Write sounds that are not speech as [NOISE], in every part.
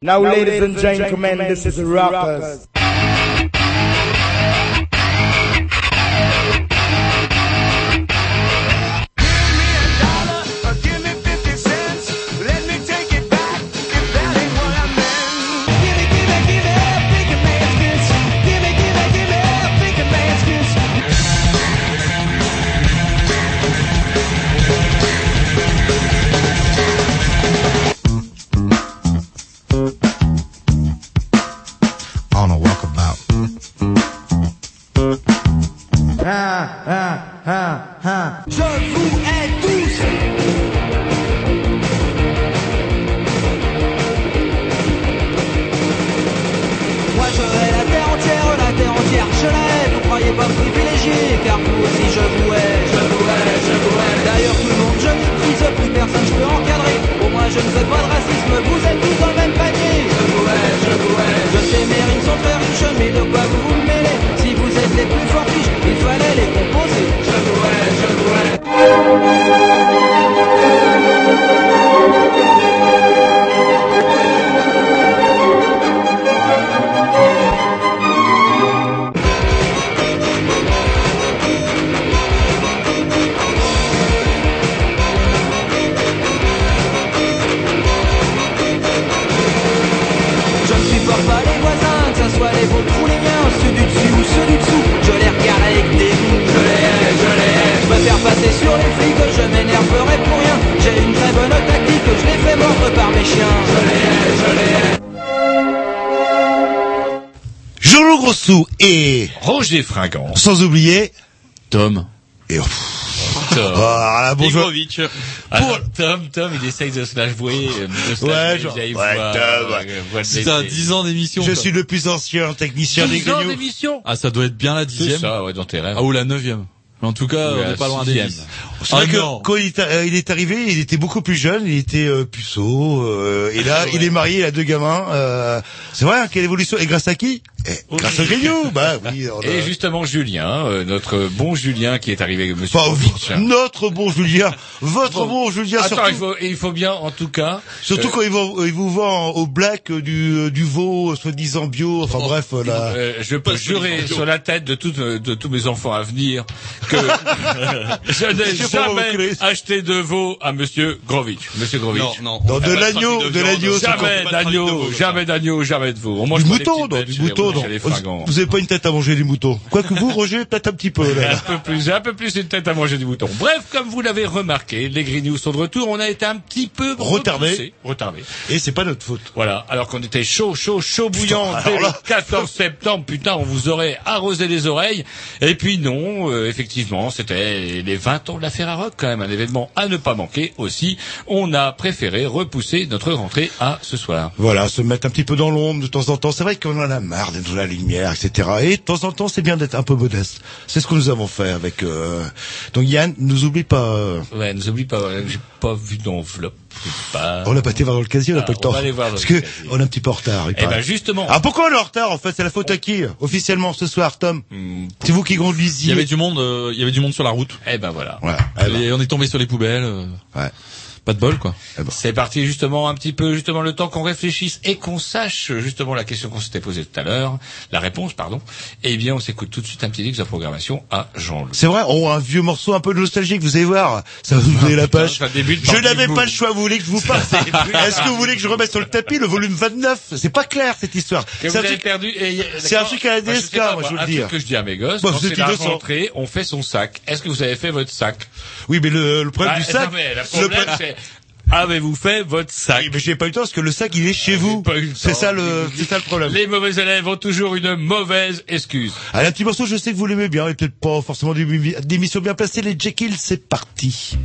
Now, now ladies, ladies and gentlemen, gentlemen this, this is Rappers. rappers. Roger Fringant. sans oublier Tom. et Tom. [LAUGHS] ah, là, bonjour. Igovic. Alors, Tom, Tom, il essaye de se la jouer. euh, se la Ouais, genre- ouais, voix, Tom, ouais. euh, C'est un l'été. 10 ans d'émission. Je quoi. suis le plus ancien technicien des 10 ans d'émission. Ah, ça doit être bien la C'est dixième. ça, ouais, dans tes rêves. Ah, ou la neuvième. Mais en tout cas, Ou on la n'est pas loin des sixième. 10. C'est vrai Ah, que non. quand il est, euh, il est arrivé, il était beaucoup plus jeune, il était euh, puceau, euh, et là, il est marié, il a deux gamins. Euh, c'est vrai, hein, quelle évolution Et grâce à qui? Grâce au grignoux, [LAUGHS] bah oui. on a- Et justement, Julien, euh, notre bon Julien qui est arrivé, monsieur Kovic. notre bon Julien, votre Bon. bon Julien, Attends, surtout, il faut, il faut bien, en tout cas, surtout euh, quand il, vous, il vous vend au black euh, du, euh, du veau, euh, soi-disant bio, enfin bref, euh, là. Euh, je peux jurer sur la tête de, toutes, de tous mes enfants à venir que [LAUGHS] je n'ai jamais acheté de veau à Monsieur Grovitch. Monsieur Grovitch. non. Non, de l'agneau, de l'agneau, c'est Jamais d'agneau, jamais d'agneau, jamais de veau. On mange Du mouton, non, du mouton, non. Vous avez pas une tête à manger du mouton. Quoique vous, Roger, peut-être un petit peu, [LAUGHS] un là. peu plus, un peu plus une tête à manger du mouton. Bref, comme vous l'avez remarqué, les Grignoux sont de retour. On a été un petit peu Retardés. repoussés. Retardés. Et c'est pas notre faute. Voilà. Alors qu'on était chaud, chaud, chaud bouillant Putain, dès le là- 14 septembre. Putain, on vous aurait arrosé les oreilles. Et puis non, euh, effectivement, c'était les 20 ans de la Ferrarock, quand même, un événement à ne pas manquer aussi. On a préféré repousser notre rentrée à ce soir. Voilà, se mettre un petit peu dans l'ombre de temps en temps. C'est vrai qu'on en a marre d'être dans la lumière, etc. Et de temps en temps, c'est bien d'être un peu modeste. C'est ce que nous avons fait avec. Euh... Donc Yann, nous oublie pas. euh, Ouais, nous oublie pas, euh, j'ai pas vu d'enveloppe. Pas... On n'a pas été voir dans le casier, on n'a Ah, pas le on temps. va aller voir dans Parce que casier. on est un petit peu en retard. il Eh ben justement. Ah pourquoi on est en retard en fait C'est la faute à qui Officiellement ce soir, Tom Hmm, C'est vous qui Il conduisiez. y avait du monde, euh, il y avait du monde sur la route. Eh ben voilà. Voilà. Eh ben, Et on est tombé sur les poubelles. euh, ouais. Pas de bol, quoi. Ben. C'est parti justement un petit peu justement le temps qu'on réfléchisse et qu'on sache justement la question qu'on s'était posée tout à l'heure, la réponse pardon. Eh bien on s'écoute tout de suite un petit disque de programmation à Jean-Loup. C'est vrai, oh, un vieux morceau un peu nostalgique, vous allez voir. Ça va vous donner la page. Je n'avais pas le choix, vous voulez que je vous [LAUGHS] parle Est-ce que vous voulez que je remette sur le tapis le volume 29 C'est pas clair cette histoire. C'est vous un truc- perdu. et- c'est un truc à la DSK, moi, je veux un le truc que je dis à mes gosses. Quand vous c'est êtes la innocent. rentrée, on fait son sac. Est-ce que vous avez fait votre sac? Oui, mais le, le problème Bah, du sac, non, le problème avez-vous fait votre sac Oui, mais j'ai pas eu le temps parce que le sac il est chez vous. pas eu le C'est temps. ça le, c'est ça le problème. Les mauvais élèves ont toujours une mauvaise excuse. Allez, un petit morceau, je sais que vous l'aimez bien, et peut-être pas forcément des bien placées. Les Jekyll, c'est parti.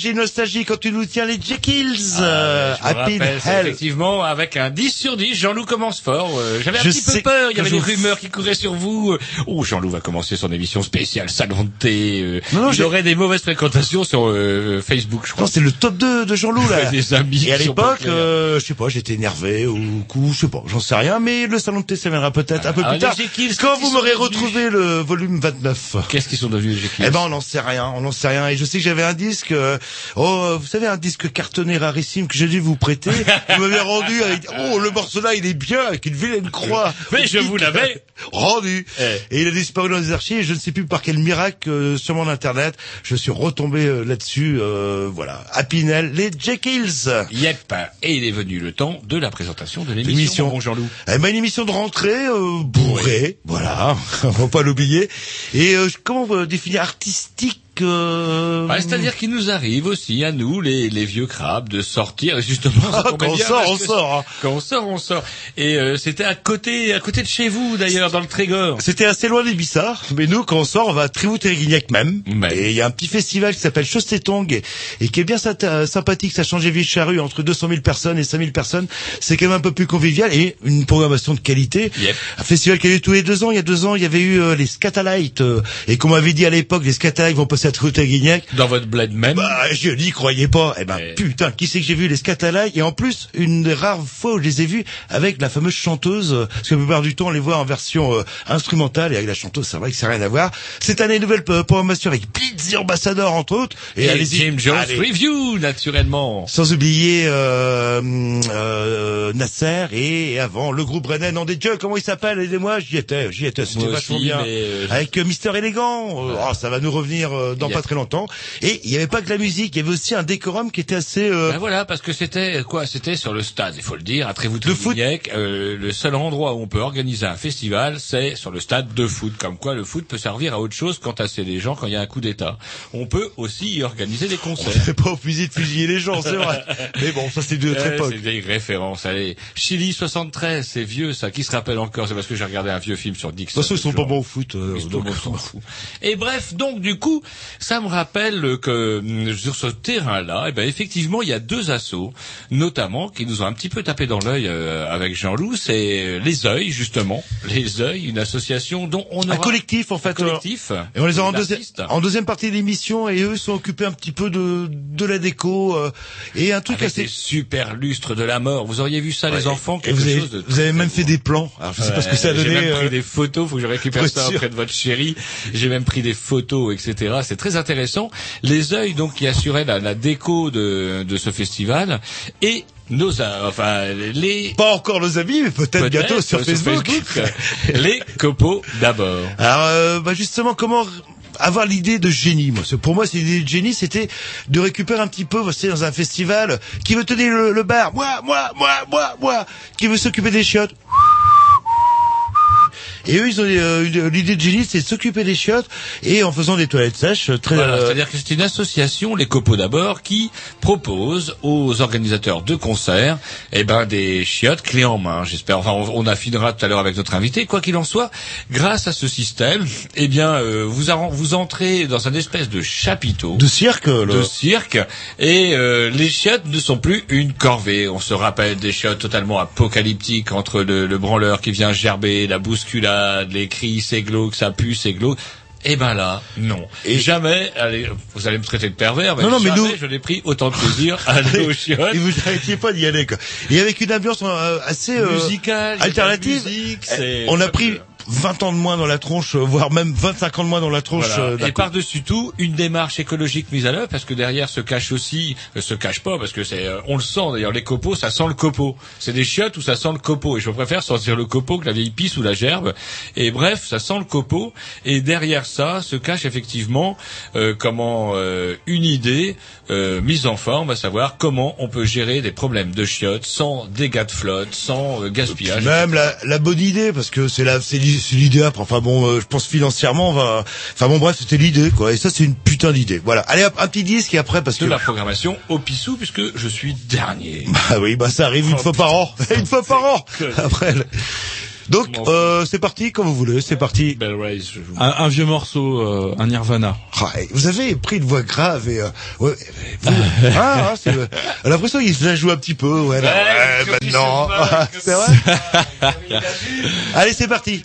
Nostalgie, nostalgie, quand tu nous tiens les Jekylls. euh, Ah, Je me Happy rappelle, Hell. effectivement, avec un 10 sur 10, Jean-Loup commence fort. Euh, J'avais un Je petit peu peur, il y avait je des rumeurs qui couraient sur vous. Euh, Oh, Jean-Loup va commencer son émission spéciale Salon de thé. euh, Non, aurait des mauvaises fréquentations sur euh, Facebook, je crois. Non, c'est le top 2 de Jean-Loup, là. [LAUGHS] Des amis Et à l'époque, euh, je sais pas, j'étais énervé ou coup, je sais pas, j'en sais rien, mais le salon de thé, ça viendra peut-être un peu Ah, plus tard. Jekylls, Quand vous m'aurez retrouvé le volume 29. Qu'est-ce qu'ils sont devenus les Jekylls? Eh ben, on n'en sait rien, on n'en sait rien. Et je sais que j'avais un disque, euh, oh, vous savez, un disque cartonné rarissime que j'ai dû vous prêter. vous m'avez rendu avec, oh, le morceau là, il est bien, avec une vilaine croix. Mais je vous l'avais rendu. Eh. Et il a disparu dans les archives. Et je ne sais plus par quel miracle euh, sur mon internet, je suis retombé euh, là-dessus. euh, voilà, Happy Nell, les Jekylls. Yep. Et il est venu le temps de la présentation de L'émission. Bon Jean-Loup. Eh ben, une émission de rentrée euh, bourrée, voilà, [LAUGHS] on va pas l'oublier. Et euh, comment définir artistique euh, C'est-à-dire qu'il nous arrive aussi à nous, les, les vieux crabes, de sortir. Et justement, [LAUGHS] Ah, quand on bien sort, on sort. hein. Quand on sort, on sort. Et euh, c'était à côté, à côté de chez vous d'ailleurs, dans le Trégor. C'était assez loin des Bissards, mais nous, quand on sort, on va à Trévoux-Térignac même. Et il y a un petit festival qui s'appelle Chaussée-Tong et, et qui est bien euh, sympathique. Ça a changé ville charrue entre 200 000 personnes et 5 000 personnes. C'est quand même un peu plus convivial et une programmation de qualité. Yep. Un festival qui a lieu tous les deux ans. Il y a deux ans, il y avait eu euh, les Scatalites. euh, et comme on m'avait dit à l'époque, les Scatalites vont passer à Trévoux-Térignac. Dans votre bled même. Bah, je n'y croyais pas. Eh ben, putain, qui c'est que j'ai vu les Scatalites Et en plus, une des rares fois où je les ai vus avec la fameuse chanteuse, euh, parce que la plupart du temps, on les voit en version euh, instrumentale, et avec la chanteuse, c'est vrai que ça n'a rien à voir. Cette année, nouvelle programmation avec Blitz Ambassador, entre autres. Et, allez-y. Jim Jones Allez. Review, naturellement. Sans oublier euh, euh, Nasser et, et avant le groupe Brennan en des dieux, comment il s'appelle? Aidez-moi, j'y étais, j'y étais, c'était vachement bien. mais, euh, Avec euh, Mister Élégant, oh, ça va nous revenir euh, dans a- pas très longtemps. Et il n'y avait pas que la musique, il y avait aussi un décorum qui était assez... euh, Ben voilà, parce que c'était quoi C'était sur le stade, il faut le dire, à trévoux euh, le seul endroit où on peut organiser un festival, c'est sur le stade de foot. Comme quoi, le foot peut servir à autre chose quand c'est les gens, quand il y a un coup d'État. On peut aussi y organiser des concerts. C'est pas au fusil de fusiller les gens, c'est vrai. [LAUGHS] Mais bon, ça c'est de notre Eh, époque. c'est une vieille référence. Allez, Chili 73, c'est vieux ça. Qui se rappelle encore? C'est parce que j'ai regardé un vieux film sur Dixon. De toute façon, ils sont pas bons au foot. euh, donc, on s'en fout. Et bref, donc du coup, ça me rappelle que hum, sur ce terrain-là, eh ben effectivement, il y a deux assos, notamment qui nous ont un petit peu tapé dans l'œil euh, avec Jean-Loup, c'est les Œils justement, les Œils, une association dont on aura un collectif en fait. un collectif. Et on les a en, deuxi- en deuxième partie de l'émission et eux sont occupés un petit peu de, de la déco euh, et un truc avec assez... des super lustres de la mort. Vous auriez vu ça, les enfants, Et quelque vous avez, chose de vous avez même fait des plans. Alors je sais pas ce que ça a donné. J'ai même euh, pris des photos, faut que je récupère [LAUGHS] ça auprès de votre chérie. J'ai même pris des photos, etc. C'est très intéressant. Les œils, donc, qui assuraient la, la déco de, de ce festival et nos, a- enfin, les Pas encore nos amis, mais peut-être bientôt sur Facebook. [LAUGHS] les copeaux d'abord. Alors, euh, bah justement, comment avoir l'idée de génie moi? Pour moi, c'est l'idée de génie, c'était de récupérer un petit peu, vous savez, dans un festival, qui veut tenir le, le bar Moi, moi, moi, moi, moi Qui veut s'occuper des chiottes et eux, ils ont euh, l'idée de génie, c'est de s'occuper des chiottes et en faisant des toilettes sèches. Très, Voilà, euh, c'est-à-dire que c'est une association, les copeaux d'abord, qui propose aux organisateurs de concerts, eh ben, des chiottes clés en main, j'espère. Enfin, on, on affinera tout à l'heure avec notre invité. Quoi qu'il en soit, grâce à ce système, eh bien, euh, vous, vous entrez dans un espèce de chapiteau. de cirque. le- de cirque et euh, les chiottes ne sont plus une corvée. On se rappelle des chiottes totalement apocalyptiques entre le, le branleur qui vient gerber, la bousculade, les cris, c'est glauque, ça pue, c'est glauque. Eh ben là, non. Et- jamais, allez, vous allez me traiter de pervers, mais, Non, non, mais nous- je n'ai pris autant de plaisir à aller aux chiottes. Et vous n'arrêtiez pas d'y aller. Quoi. Et avec une ambiance euh, assez euh, Musicale, alternative. musique, on a pris 20 ans de moins dans la tronche, euh, voire même 25 ans de moins dans la tronche. Voilà. euh, Et par-dessus tout, une démarche écologique mise à l'œuvre, parce que derrière se cache aussi, euh, se cache pas, parce que c'est, on le sent d'ailleurs, les copeaux, ça sent le copeau. C'est des chiottes où ça sent le copeau, et je préfère sentir le copeau que la vieille pisse ou la gerbe. Et bref, ça sent le copeau, et derrière ça se cache effectivement euh, comment euh, une idée euh, mise en forme, à savoir comment on peut gérer des problèmes de chiottes sans dégâts de flotte, sans gaspillage. Même la, la bonne idée, parce que c'est la, c'est l'i- c'est l'idée après. Enfin bon, euh, je pense financièrement, on va. Enfin bon, bref, c'était l'idée, quoi. Et ça, c'est une putain d'idée. Voilà. Allez, hop, un petit disque et après, parce que. de la programmation au pissou puisque je suis dernier. Bah oui, bah ça arrive une Oh, fois par an. [LAUGHS] une fois par an. Après. Donc, euh, c'est parti, comme vous voulez, c'est parti. Bell Race, je vous... Un, un vieux morceau, euh, un Nirvana. Ah, et vous avez pris une voix grave et... Euh, ouais, vous- [LAUGHS] ah, ah, c'est... euh, l'impression qu'il se la joue un petit peu, ouais, là, Ouais, maintenant. [LAUGHS] c'est vrai Allez, c'est parti.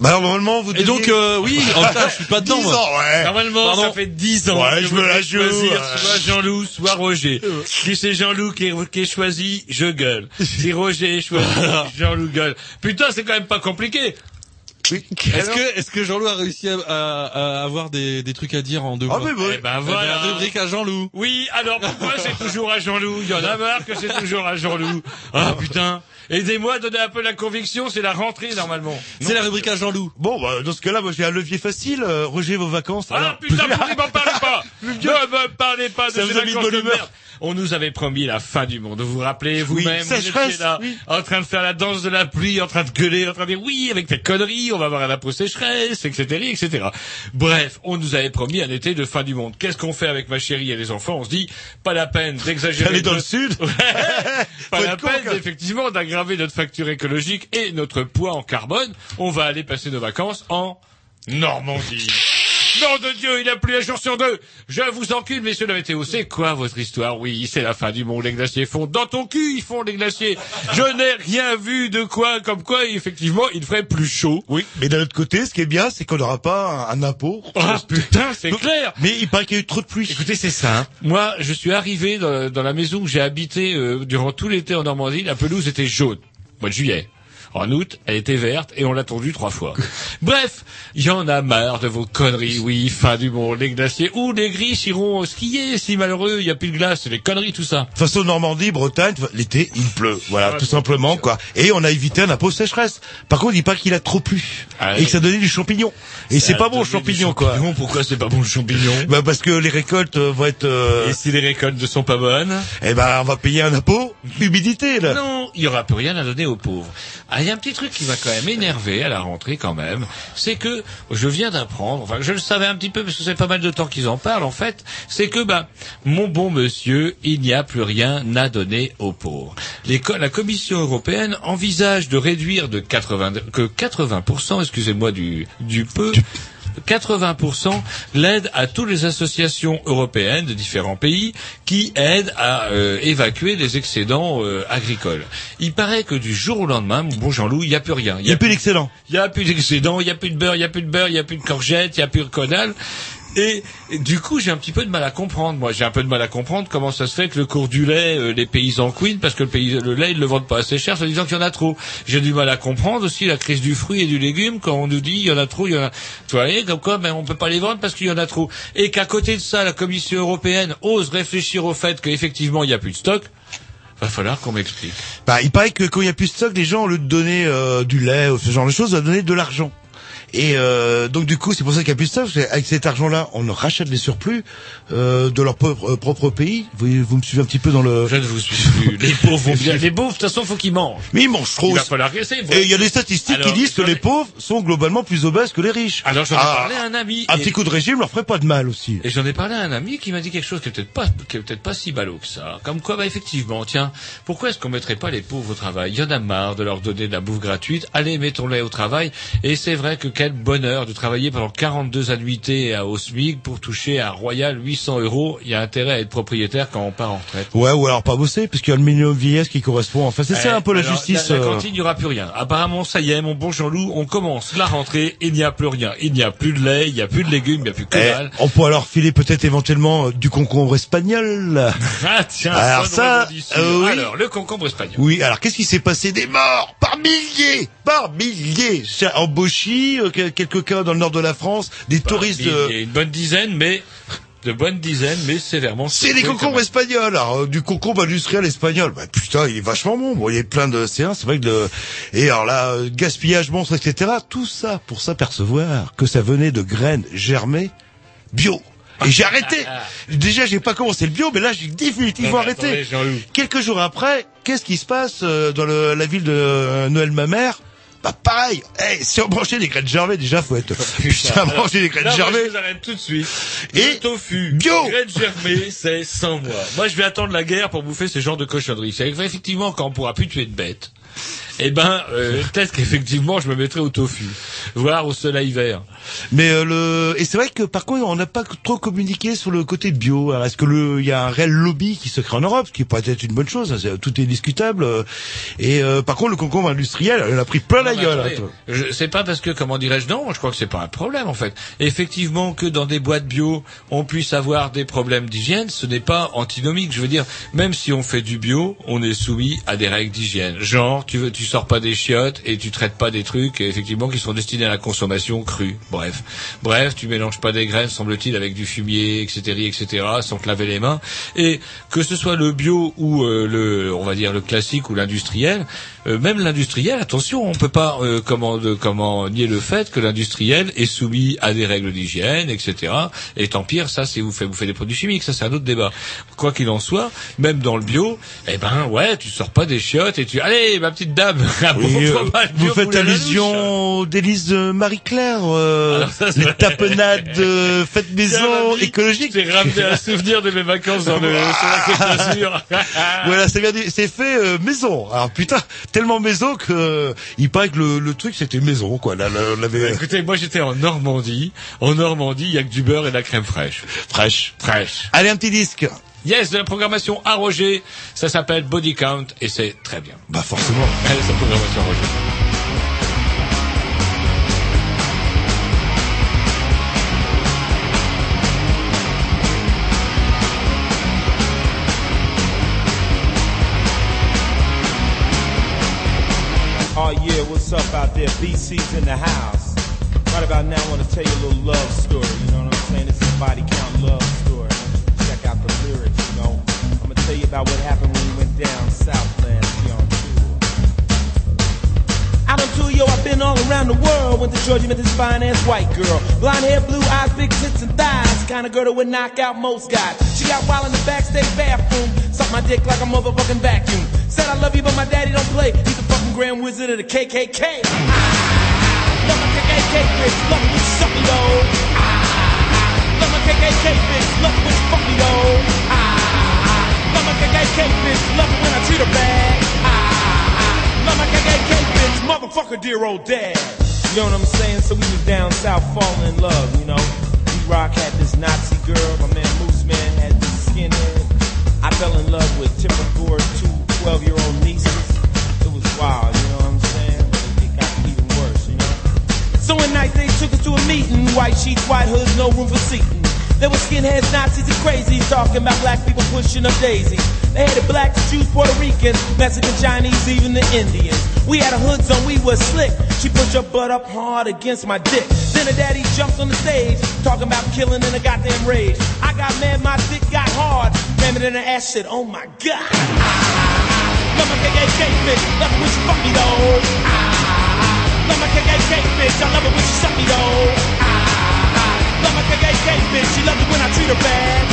Bah normalement, vous Et donc, euh, oui, en fait, je suis pas dedans, 10 moi. ans, ouais. Normalement, Pardon ça fait 10 ans Ouais, que je me la joue, choisir ouais. soit Jean-Loup, soit Roger. Si c'est Jean-Loup qui est, qui est choisi, je gueule. Si Roger est choisi, [LAUGHS] Jean-Loup gueule. Putain, c'est quand même pas compliqué. Oui. Est-ce que, est-ce que Jean-Loup a réussi à, à- à avoir des, des trucs à dire en deux Ah, voix mais bon. Eh ben Eh ben, voilà. rubrique à Jean-Loup. Oui, alors pourquoi c'est toujours à Jean-Loup? Il y en a marre que c'est toujours à Jean-Loup. Ah putain. Aidez-moi à donner un peu la conviction, c'est la rentrée normalement. C'est la rubrique à Jean-Loup. Bon, bah, dans ce cas-là, moi, j'ai un levier facile. euh, Roger, vos vacances. Ah alors. putain, [LAUGHS] vous ne m'en parlez pas? Ne me parlez pas de Ça ces vous a mis de bonne humeur. On nous avait promis la fin du monde. Vous vous rappelez vous-même vous sécheresse, étiez là, oui. en train de faire la danse de la pluie, en train de gueuler, en train de dire oui, avec tes conneries, on va avoir un impôt sécheresse, etc., etc. Bref, on nous avait promis un été de fin du monde. Qu'est-ce qu'on fait avec ma chérie et les enfants? On se dit, pas la peine d'exagérer. Aller dans le sud. [LAUGHS] [LAUGHS] Pas la con, peine, effectivement, d'aggraver notre facture écologique et notre poids en carbone. On va aller passer nos vacances en Normandie. Nom de Dieu, il a plu un jour sur deux. Je vous encule, messieurs de la météo. C'est quoi votre histoire? Oui, c'est la fin du monde. Les glaciers fondent. Dans ton cul, ils font les glaciers. Je n'ai rien vu de quoi, comme quoi, effectivement, il ferait plus chaud. Oui, mais d'un autre côté, ce qui est bien, c'est qu'on n'aura pas un, un impôt. Ah putain, c'est clair. Mais il paraît qu'il y a eu trop de pluie. Écoutez, c'est ça. Moi, je suis arrivé dans, dans la maison où j'ai habité euh, durant tout l'été en Normandie. La pelouse était jaune. Mois de juillet. En août, elle était verte et on l'a tondue trois fois. [LAUGHS] Bref, il y en a marre de vos conneries, oui, fin du monde, les glaciers, ou les gris iront skier si malheureux, il n'y a plus de glace, les conneries, tout ça. De toute façon, Normandie, Bretagne, l'été, il pleut. Voilà, tout simplement, quoi. Et on a évité un impôt sécheresse. Par contre, il dit pas qu'il a trop plu. Ah et que ça donnait du champignon. Et c'est pas bon, le champignon, quoi. Pourquoi c'est pas bon le champignon? Bah, parce que les récoltes euh, vont être, euh, Et si les récoltes ne sont pas bonnes? Eh ben, on va payer un impôt, humidité, là. Non, il y aura plus rien à donner aux pauvres. Il y a un petit truc qui m'a quand même énervé à la rentrée quand même, c'est que je viens d'apprendre, enfin je le savais un petit peu parce que c'est pas mal de temps qu'ils en parlent en fait, c'est que bah mon bon monsieur, il n'y a plus rien à donner aux pauvres. La Commission européenne envisage de réduire de 80 que 80% excusez-moi du peu 80% l'aide à toutes les associations européennes de différents pays qui aident à euh, évacuer les excédents euh, agricoles. Il paraît que du jour au lendemain, bon Jean-Loup, il n'y a plus rien. Il y a plus d'excellent. Il y a plus d'excédents, il y a plus de beurre, il y a plus de beurre, il y a plus de courgettes, il y a plus de conal. Et, du coup, j'ai un petit peu de mal à comprendre. Moi, j'ai un peu de mal à comprendre comment ça se fait que le cours du lait, euh, les paysans queen, parce que le, pays, le lait, ils le vendent pas assez cher, en disant qu'il y en a trop. J'ai du mal à comprendre aussi la crise du fruit et du légume quand on nous dit il y en a trop, il y en a. Tu vois, comme quoi, ben, on peut pas les vendre parce qu'il y en a trop. Et qu'à côté de ça, la Commission européenne ose réfléchir au fait qu'effectivement, il y a plus de stock. Va falloir qu'on m'explique. Bah, il paraît que quand il y a plus de stock, les gens, au lieu de donner euh, du lait ou ce genre de choses, doivent donner de l'argent. Et euh, donc du coup, c'est pour ça qu'il y a plus de parce qu'avec cet argent-là, on rachète les surplus euh, de leur propre, euh, propre pays. Vous, vous me suivez un petit peu dans le. Je ne vous suis plus. Les pauvres [LAUGHS] vont bien. Les pauvres, de toute façon, faut qu'ils mangent. Mais ils mangent trop. Il va falloir. Et il y a des statistiques Alors, qui disent que les pauvres sont globalement plus obèses que les riches. Alors j'en ai Ah, parlé à un ami. Un et- petit coup de régime leur ferait pas de mal aussi. Et j'en ai parlé à un ami qui m'a dit quelque chose qui est peut-être pas, qui est peut-être pas si ballot que ça. Comme quoi, bah, effectivement, tiens, pourquoi est-ce qu'on mettrait pas les pauvres au travail? Il y en a marre de leur donner de la bouffe gratuite. Allez, mettons-les au travail. Et c'est vrai que quel bonheur de travailler pendant 42 annuités à- au SMIC pour toucher à Royal 800 euros. Il y a intérêt à être propriétaire quand on part en retraite. Ouais, ou alors pas bosser, puisqu'il y a le minimum vieillesse qui correspond. Enfin, c'est ça Eh, un peu la justice. La, la euh, cantine, il n'y aura plus rien. Apparemment, ça y est, mon bon Jean-Loup, on commence la rentrée, il n'y a plus rien. Il n'y a plus de lait, il n'y a plus de légumes, il n'y a plus que eh, dalle. on peut alors filer peut-être éventuellement euh, du concombre espagnol. [LAUGHS] Ah tiens, Alors ça, euh, oui. Alors, le concombre espagnol. Oui, alors qu'est-ce qui s'est passé? Des morts par milliers, par milliers. C'est Euh, quelques cas dans le nord de la France, des touristes. Il y euh, a une bonne dizaine, mais de bonnes dizaines, mais sévèrement. C'est des concombres espagnols, alors euh, du concombre industriel espagnol. Bah putain, il est vachement bon. Bon, il est plein de C1, c'est vrai que le et alors là, euh, gaspillage monstre, etc. Tout ça pour s'apercevoir que ça venait de graines germées bio. Et j'ai arrêté. [LAUGHS] Déjà, j'ai pas commencé le bio, mais là, j'ai définitivement mais arrêté. attendez. Quelques jours après, qu'est-ce qui se passe euh, dans le- la ville de euh, Noël ma mère Bah pareil. Eh, si on mangeait des graines germées, déjà faut être [LAUGHS] putain des graines là, moi, germées. je vous arrête tout de suite. Et le tofu, bio. graines germées, c'est 100 mois. Moi, je vais attendre la guerre pour bouffer ce genre de cochonneries. C'est effectivement quand on pourra plus tuer de bêtes. Eh ben, euh, peut-être qu'effectivement, je me mettrai au tofu, voire au soleil vert. Mais euh, le et c'est vrai que par contre on n'a pas trop communiqué sur le côté bio. Alors, Est-ce que le il y a un réel lobby qui se crée en Europe, ce qui pourrait être une bonne chose. hein, c'est- tout est discutable. euh, Et euh, par contre le concombre industriel, elle a pris plein la Non, gueule. attendez, hein, je- c'est pas parce que, comment dirais-je, non, je crois que c'est pas un problème en fait. Effectivement, que dans des boîtes bio, on puisse avoir des problèmes d'hygiène, ce n'est pas antinomique. Je veux dire, même si on fait du bio, on est soumis à des règles d'hygiène. Genre, tu veux, tu sors pas des chiottes et tu traites pas des trucs, effectivement, qui sont destinés à la consommation crue. Bref, bref, tu mélanges pas des graines, semble-t-il, avec du fumier, etc., etc., sans te laver les mains. Et que ce soit le bio ou euh, le, on va dire le classique ou l'industriel, euh, même l'industriel, attention, on peut pas euh, comment de- comment nier le fait que l'industriel est soumis à des règles d'hygiène, etc. Et tant pire, ça c'est vous faites vous faites des produits chimiques, ça c'est un autre débat. Quoi qu'il en soit, même dans le bio, eh ben ouais, tu sors pas des chiottes et tu allez ma petite dame, [LAUGHS] Oui, euh, vous faites allusion aux délices de Marie-Claire, euh, Alors ça, c'est les tapenades euh, faites maison l'ami, écologiques. J'ai ramené un souvenir de mes vacances dans le, sur la Côte d'Azur. [LAUGHS] Voilà, c'est bien dit. C'est fait euh, maison. Alors putain, tellement maison que euh, il paraît que le, le truc c'était maison quoi. Là, là, on avait Écoutez, moi j'étais en Normandie. En Normandie, il y a que du beurre et de la crème fraîche. fraîche. Fraîche. Allez un petit disque. Yes, de la programmation à Roger. Ça s'appelle Body Count et c'est très bien. Bah forcément. Allez, [LAUGHS] c'est la programmation à Roger. Up out there? BC's in the house. Right about now, I want to tell you a little love story. You know what I'm saying? It's a body count love story. Check out the lyrics, you know. I'm going to tell you about what happened when we went down south last year on tour. Out on tour, yo, I've been all around the world. Went to Georgia, met this fine ass white girl. Blonde hair, blue eyes, big tits and thighs. Kind of girl that would knock out most guys. Got wild in the backstage bathroom. Sucked my dick like a motherfucking vacuum. Said I love you, but my daddy don't play. He's the fucking grand wizard of the KKK. Ah, Love my KKK bitch, love you suck me though. Love my KKK bitch, love you fuck me though. Love my KKK bitch, love when I treat her bad. Ah, Love my KKK bitch, motherfucker, dear old dad. You know what I'm saying? So we was down south falling in love, you know. D-Rock had this Nazi girl, my man this skinhead. I fell in love with Tipper Gore's two 12-year-old nieces. It was wild, you know what I'm saying? It got even worse, you know. So one night they took us to a meeting. White sheets, white hoods, no room for seating. There were skinheads, Nazis, and crazies talking about black people pushing up daisies. They had the blacks, Jews, Puerto Ricans, Mexican, Chinese, even the Indians. We had a hood on, we was slick. She put her butt up hard against my dick. Then her daddy jumped on the stage, talking about killing in a goddamn rage. I got mad, my dick got hard. Ram it in her ass, said, oh my god. Love my KKK bitch, love it when she fuck me though. Love my KKK bitch, I love it when she suck me though. Love my KKK bitch, she loves it when I treat her bad.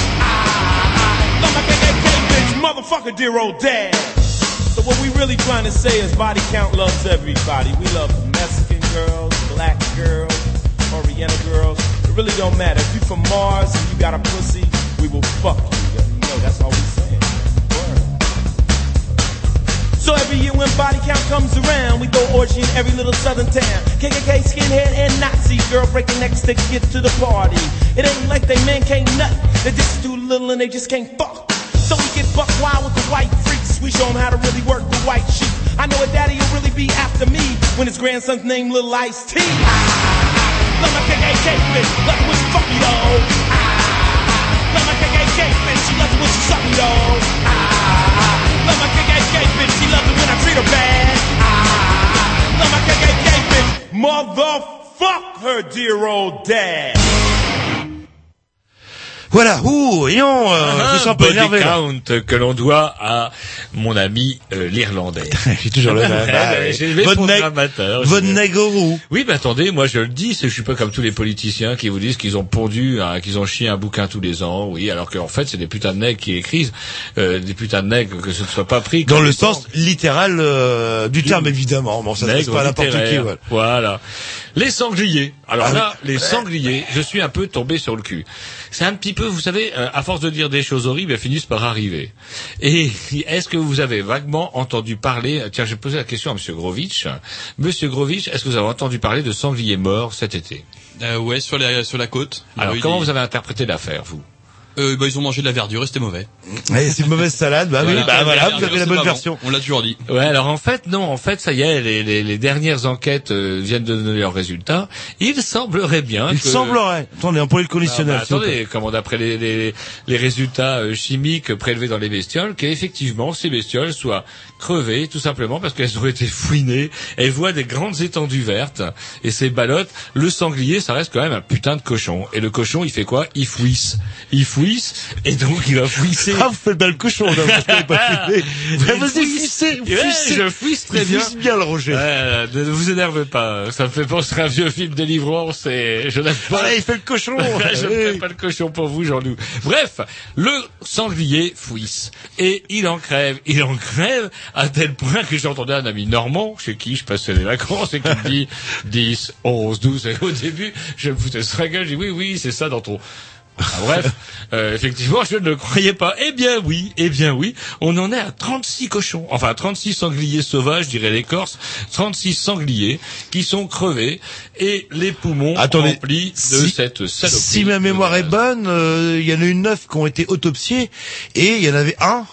Love my KKK bitch, motherfucker, dear old dad. So what we really trying to say is body count loves everybody. We love Mexican girls, black girls, Girls. It really don't matter. If you from Mars and you got a pussy, we will fuck you. You know, that's all we saying. So every year when body count comes around, we go orgy in every little southern town. KKK, skinhead, and Nazi girl breaking necks to get to the party. It ain't like they men can't nut. They just too little and they just can't fuck. So we get buck wild with the white freaks. We show them how to really work the white sheep. I know a daddy will really be after me when his grandson's named Little Ice T. Felt like a gay caveman, left when she fucked me though. Ah, felt like a gay caveman, she left when she sucked me though. Ah, felt like a gay she loves it when I treat her bad. Ah, felt like a gay caveman, motherfuck her dear old dad. Voilà, ouh, ayons, euh, je me sens body énervé. count que l'on doit à mon ami euh, l'Irlandais. J'ai toujours le même. Ah, oui. Je-. Oui, mais attendez, moi je le dis, je suis pas comme tous les politiciens qui vous disent qu'ils ont pondu, hein, qu'ils ont chié un bouquin tous les ans, oui, alors qu'en fait c'est des putains de nègres qui écrivent, euh, des putains de nègres que ce ne soit pas pris Dans le sens littéral euh, du terme, évidemment. Bon, ça nègres pas n'importe qui. Voilà. Voilà. Les sangliers. Alors Ah là, les sangliers, je suis un peu tombé sur le cul. C'est un petit peu, vous savez, euh, à force de dire des choses horribles, elles finissent par arriver. Et est-ce que vous avez vaguement entendu parler, tiens, je vais poser la question à Monsieur Grovitch. Monsieur Grovitch, est-ce que vous avez entendu parler de sangliers morts cet été? Euh, ouais, sur la, sur la côte. Alors, Oui, comment vous avez interprété l'affaire, vous? Euh, bah, ils ont mangé de la verdure et c'était mauvais. Ouais, c'est une mauvaise salade. Bah oui, Voilà. bah voilà, vous avez la bonne bon. version. On l'a toujours dit. Ouais, alors en fait, non, en fait, ça y est, les, les, les dernières enquêtes euh, viennent de donner leurs résultats. Il semblerait bien Il que... semblerait. Attendez, un point le Ah, conditionnel. bah, vous plaît. attendez, comment d'après les, les, les résultats euh, chimiques prélevés dans les bestioles, qu'effectivement ces bestioles soient crevées, tout simplement parce qu'elles ont [LAUGHS] été fouinées, elles voient des grandes étendues vertes, et ces ballottes, le sanglier, ça reste quand même un putain de cochon. Et le cochon, il fait quoi? Il fouisse. Il fouisse, et donc il va fouisser. Ah, vous faites bien le cochon, là, parce que pas. Il Ouais, [LAUGHS] Vas-y, fouisse. fouissez, Ouais, fouissez. je fouisse très Il bien. fouisse bien, le Roger. Ouais, ne vous énervez pas, ça me fait penser à un vieux film Délivrance et je n'aime pas. Il fait le cochon. [LAUGHS] je ne fais pas le cochon pour vous, Jean-Loup. Bref, le sanglier fouisse. Et il en crève, il en crève, à tel point que j'entendais un ami normand, chez qui je passais les vacances, et qui me dit 10, 11, 12. Et au début, je me foutais sur la gueule, je dis oui, oui, c'est ça dans ton... Bref, [LAUGHS] euh, effectivement, je ne le croyais pas. Eh bien oui, eh bien oui, on en est à 36 cochons, enfin 36 sangliers sauvages, diraient les Corses, 36 sangliers qui sont crevés et les poumons Attendez, remplis de si- cette saloperie. Si ma mémoire est bonne, euh, il y en a eu neuf qui ont été autopsiés et il y en avait un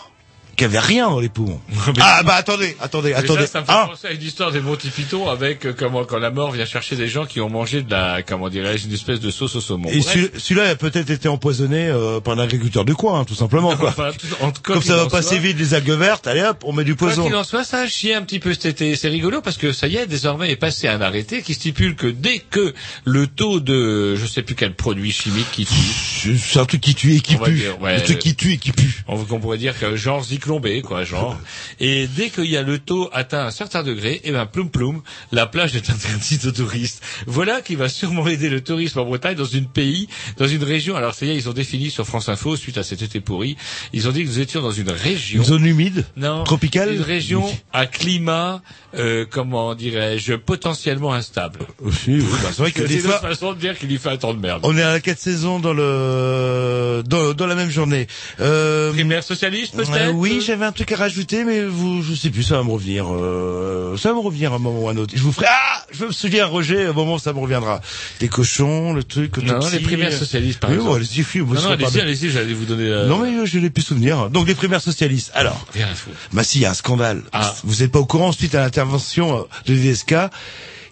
qu'il n'y avait rien dans les poumons. [LAUGHS] ah bah attendez, attendez, Déjà, attendez. ça me fait Ah, penser à une histoire des Monty Python avec euh, comment quand la mort vient chercher des gens qui ont mangé de la comment dirais-je une espèce de sauce au saumon. et celui-là a peut-être été empoisonné euh, par un agriculteur du coin, hein, tout simplement. Quoi. Enfin, tout- en- quoi Comme ça va passer soit- vite les algues vertes, allez hop, on met du Quoi poison. qu'il en soit, ça a chié un petit peu cet été. C'est rigolo parce que ça y est, désormais est passé un arrêté qui stipule que dès que le taux de, je sais plus quel produit chimique qui tue, C'est un truc qui tue et qui pue. dire, ouais. Un truc qui tue et qui pue. on, on pourrait dire que genre zyklon Quoi, genre. Et dès qu'il y a le taux atteint un certain degré, eh ben ploum ploum, la plage est interdite aux touristes. Voilà qui va sûrement aider le tourisme en Bretagne dans une pays, dans une région. Alors ça y est, ils ont défini sur France Info suite à cet été pourri. Ils ont dit que nous étions dans une région. Une zone humide, Non, tropicale. Une région à climat, euh, comment dirais-je, potentiellement instable. Aussi, oui, bah, c'est vrai que C'est des fois, façon de dire qu'il y fait un temps de merde. on est à la quatre saisons dans le dans, dans la même journée. Euh, Primaire socialiste, peut-être euh, oui, j'avais un truc à rajouter, mais vous, je sais plus, ça va me revenir. Euh, ça va me revenir à un moment ou à un autre. Je vous ferai ah, je me souviens Roger, à un moment ça me reviendra. Les cochons, le truc, Non, les primaires socialistes, par Oui, exemple. allez-y, moi, Non, je non, allez-y, allez-y, j'allais vous donner la... Non mais euh, je n'ai plus souvenir. Donc les primaires socialistes. Alors, Rien à foutre. bah si, il y a un scandale. Ah. Vous n'êtes pas au courant, suite à l'intervention euh, de DSK,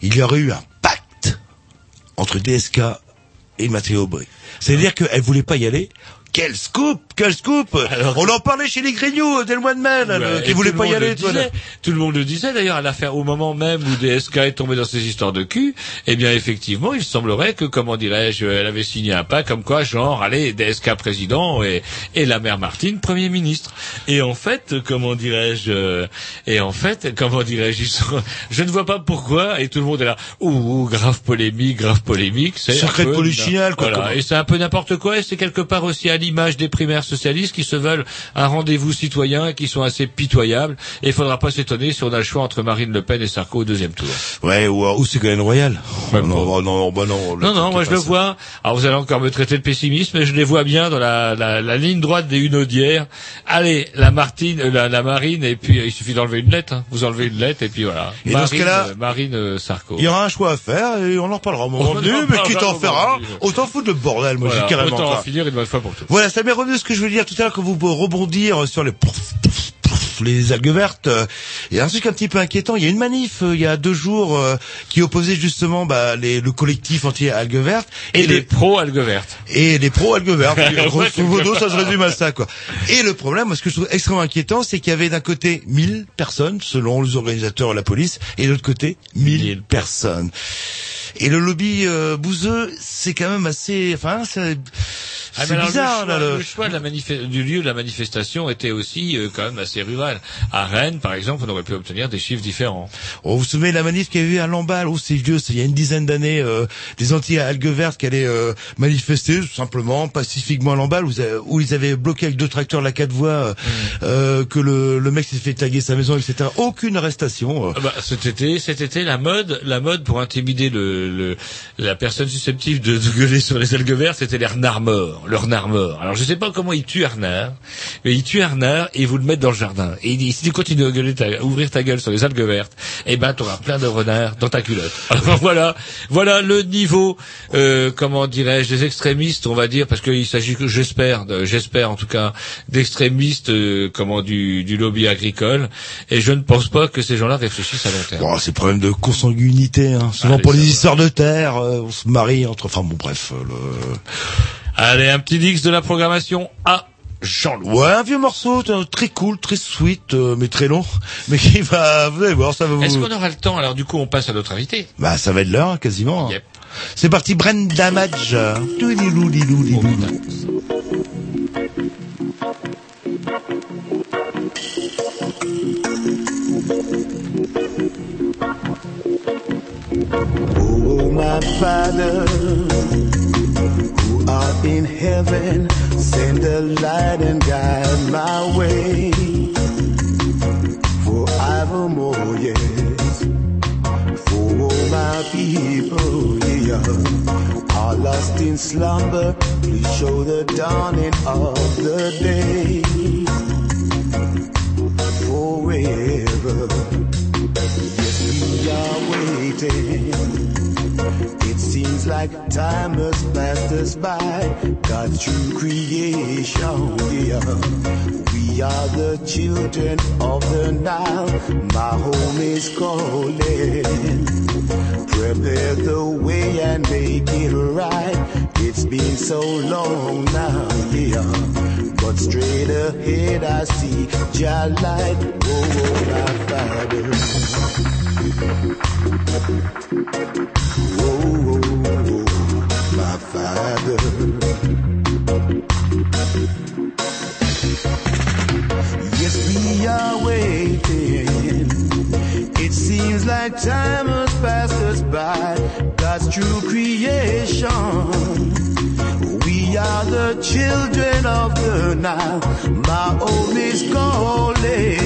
il y aurait eu un pacte entre DSK et Mathéo Aubry. C'est-à-dire qu'elle voulait pas y aller. Quel scoop Quel scoop Alors- On en parlait chez les Grignoux dès le mois de mai, là, Ouais, le- et qui le pas y aller. toi, là. Tout le monde le disait d'ailleurs à l'affaire au moment même où DSK est tombé dans ces histoires de cul. Eh bien effectivement, il semblerait que comment dirais-je, elle avait signé un pas comme quoi genre allez DSK président et et la mère Martine premier ministre. Et en fait, comment dirais-je euh, Et en fait, comment dirais-je [LAUGHS] Je ne vois pas pourquoi et tout le monde est là. Ouh, grave polémique, grave polémique. C'est Secret polichinelle, quoi, Voilà. Et c'est un peu n'importe quoi et c'est quelque part aussi à l'image des primaires socialistes qui se veulent un rendez-vous citoyen et qui sont assez pitoyables. Et il faudra pas s'étonner si on a le choix entre Marine Le Pen et Sarko au deuxième tour. Ouais, ou, ou Ségolène Royal. Ouais, non, bah, non, bah, non. Non, non, moi je le vois. Alors vous allez encore me traiter de pessimiste, mais je les vois bien dans la, la, la ligne droite des Hunaudières. Allez, la Martine, euh, la, la Marine, et puis euh, il suffit d'enlever une lettre. hein. Vous enlevez une lettre et puis voilà. Et dans Marine, ce cas-là, euh, Marine euh, Sarko. Il y aura un choix à faire et on en reparlera au moment venu, mais reparlera quitte à en au faire moment un, venu. autant foutre le bordel, moi, Voilà, j'ai carrément autant en finir une bonne fois pour toutes. Voilà, ça m'est revenu ce que je voulais dire tout à l'heure quand vous rebondir sur les les algues vertes. euh, a un truc un petit peu inquiétant. Il y a une manif euh, il y a deux jours euh, qui opposait justement bah, les, le collectif anti-algues vertes Et, les les pros algues vertes. et les pro algues vertes. [LAUGHS] Grosso modo, ça se résume à ça, quoi. Et le problème, moi, ce que je trouve extrêmement inquiétant, c'est qu'il y avait d'un côté 1000 personnes, selon les organisateurs et la police, et de l'autre côté 1000 1000 personnes. Et le lobby euh, bouseux, c'est quand même assez, enfin, c'est Ah, bizarre, le choix, là. le- le choix de la du lieu de la manifestation était aussi euh, quand même assez rural. À Rennes, par exemple, on aurait pu obtenir des chiffres différents. Oh, vous vous souvenez de la manif qu'il y a eu à Lamballe Oh, c'est vieux, c'est il y a une dizaine d'années, euh, des anti-algues vertes qui allaient euh, manifester tout simplement, pacifiquement à Lamballe, où, où ils avaient bloqué avec deux tracteurs la quatre voies, euh, euh, que le, le mec s'est fait taguer sa maison, etc. Aucune arrestation. Ah Bah, cet été, cet été, la mode, la mode pour intimider le, le- la personne susceptible de, de gueuler sur les algues vertes, c'était les renards morts, le renard mort. Alors je sais pas comment ils tuent un renard, mais ils tuent un renard et vous le mettent dans le jardin. Et ils disent, si tu continues à gueuler, ta- à ouvrir ta gueule sur les algues vertes, eh ben t'auras plein de renards dans ta culotte. [LAUGHS] Alors voilà, voilà le niveau, euh, comment dirais-je, des extrémistes, on va dire, parce qu'il s'agit j'espère, j'espère en tout cas, d'extrémistes, euh, comment du, du lobby agricole. Et je ne pense pas que ces gens-là réfléchissent à long terme. Bon, c'est problème de consanguinité, hein. Souvent Allez, pour les va. De terre, euh, on se marie entre, enfin bon, bref, euh, le... Allez, un petit X de la programmation à Jean-Loup. Ouais, un vieux morceau, euh, très cool, très sweet, euh, mais très long, [LAUGHS] mais qui va, vous allez voir, ça va vous... Est-ce qu'on aura le temps Alors du coup, on passe à notre invité? Bah, ça va être l'heure, quasiment. hein. Yep. C'est parti, Brenda Madge. Oh, my Father, who art in heaven, send a light and guide my way. Forevermore, yes. For my people, here are lost in slumber. Please show the dawning of the day. Forever. Are waiting. It seems like time has passed us by. God's true creation, yeah. We are the children of the Nile. My home is calling. Prepare the way and make it right. It's been so long now, yeah. But straight ahead I see Jah light. Oh, oh, my Father. Oh, oh, oh, my Father. Yes, we are waiting. It seems like time has passed us by. God's true creation. We are the children of the Nile. My home is calling.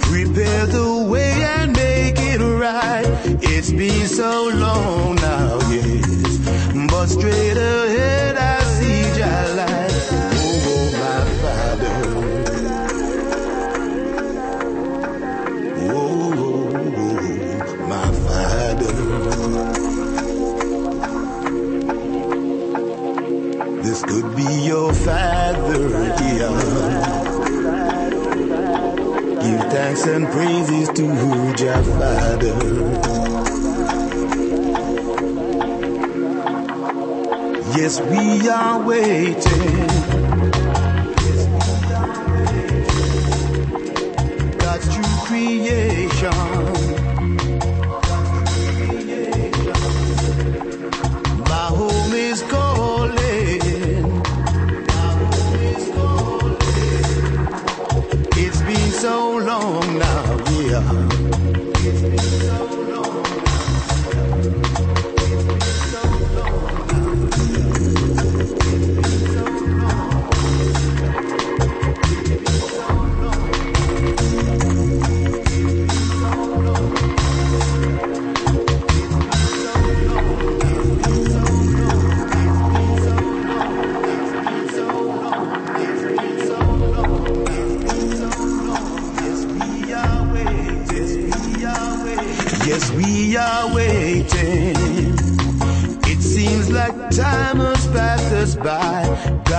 Prepare the way and make it right. It's been so long now, yes. But straight ahead I see Jah light. And praises to Jah Father. Yes, we are waiting. God's true creation.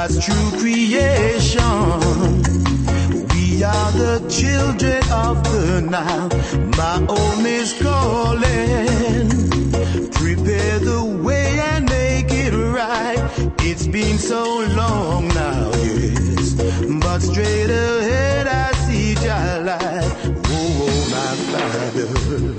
God's true creation. We are the children of the Nile. My home is calling. Prepare the way and make it right. It's been so long now, yes. But straight ahead I see Jah light. Oh, oh, my Father.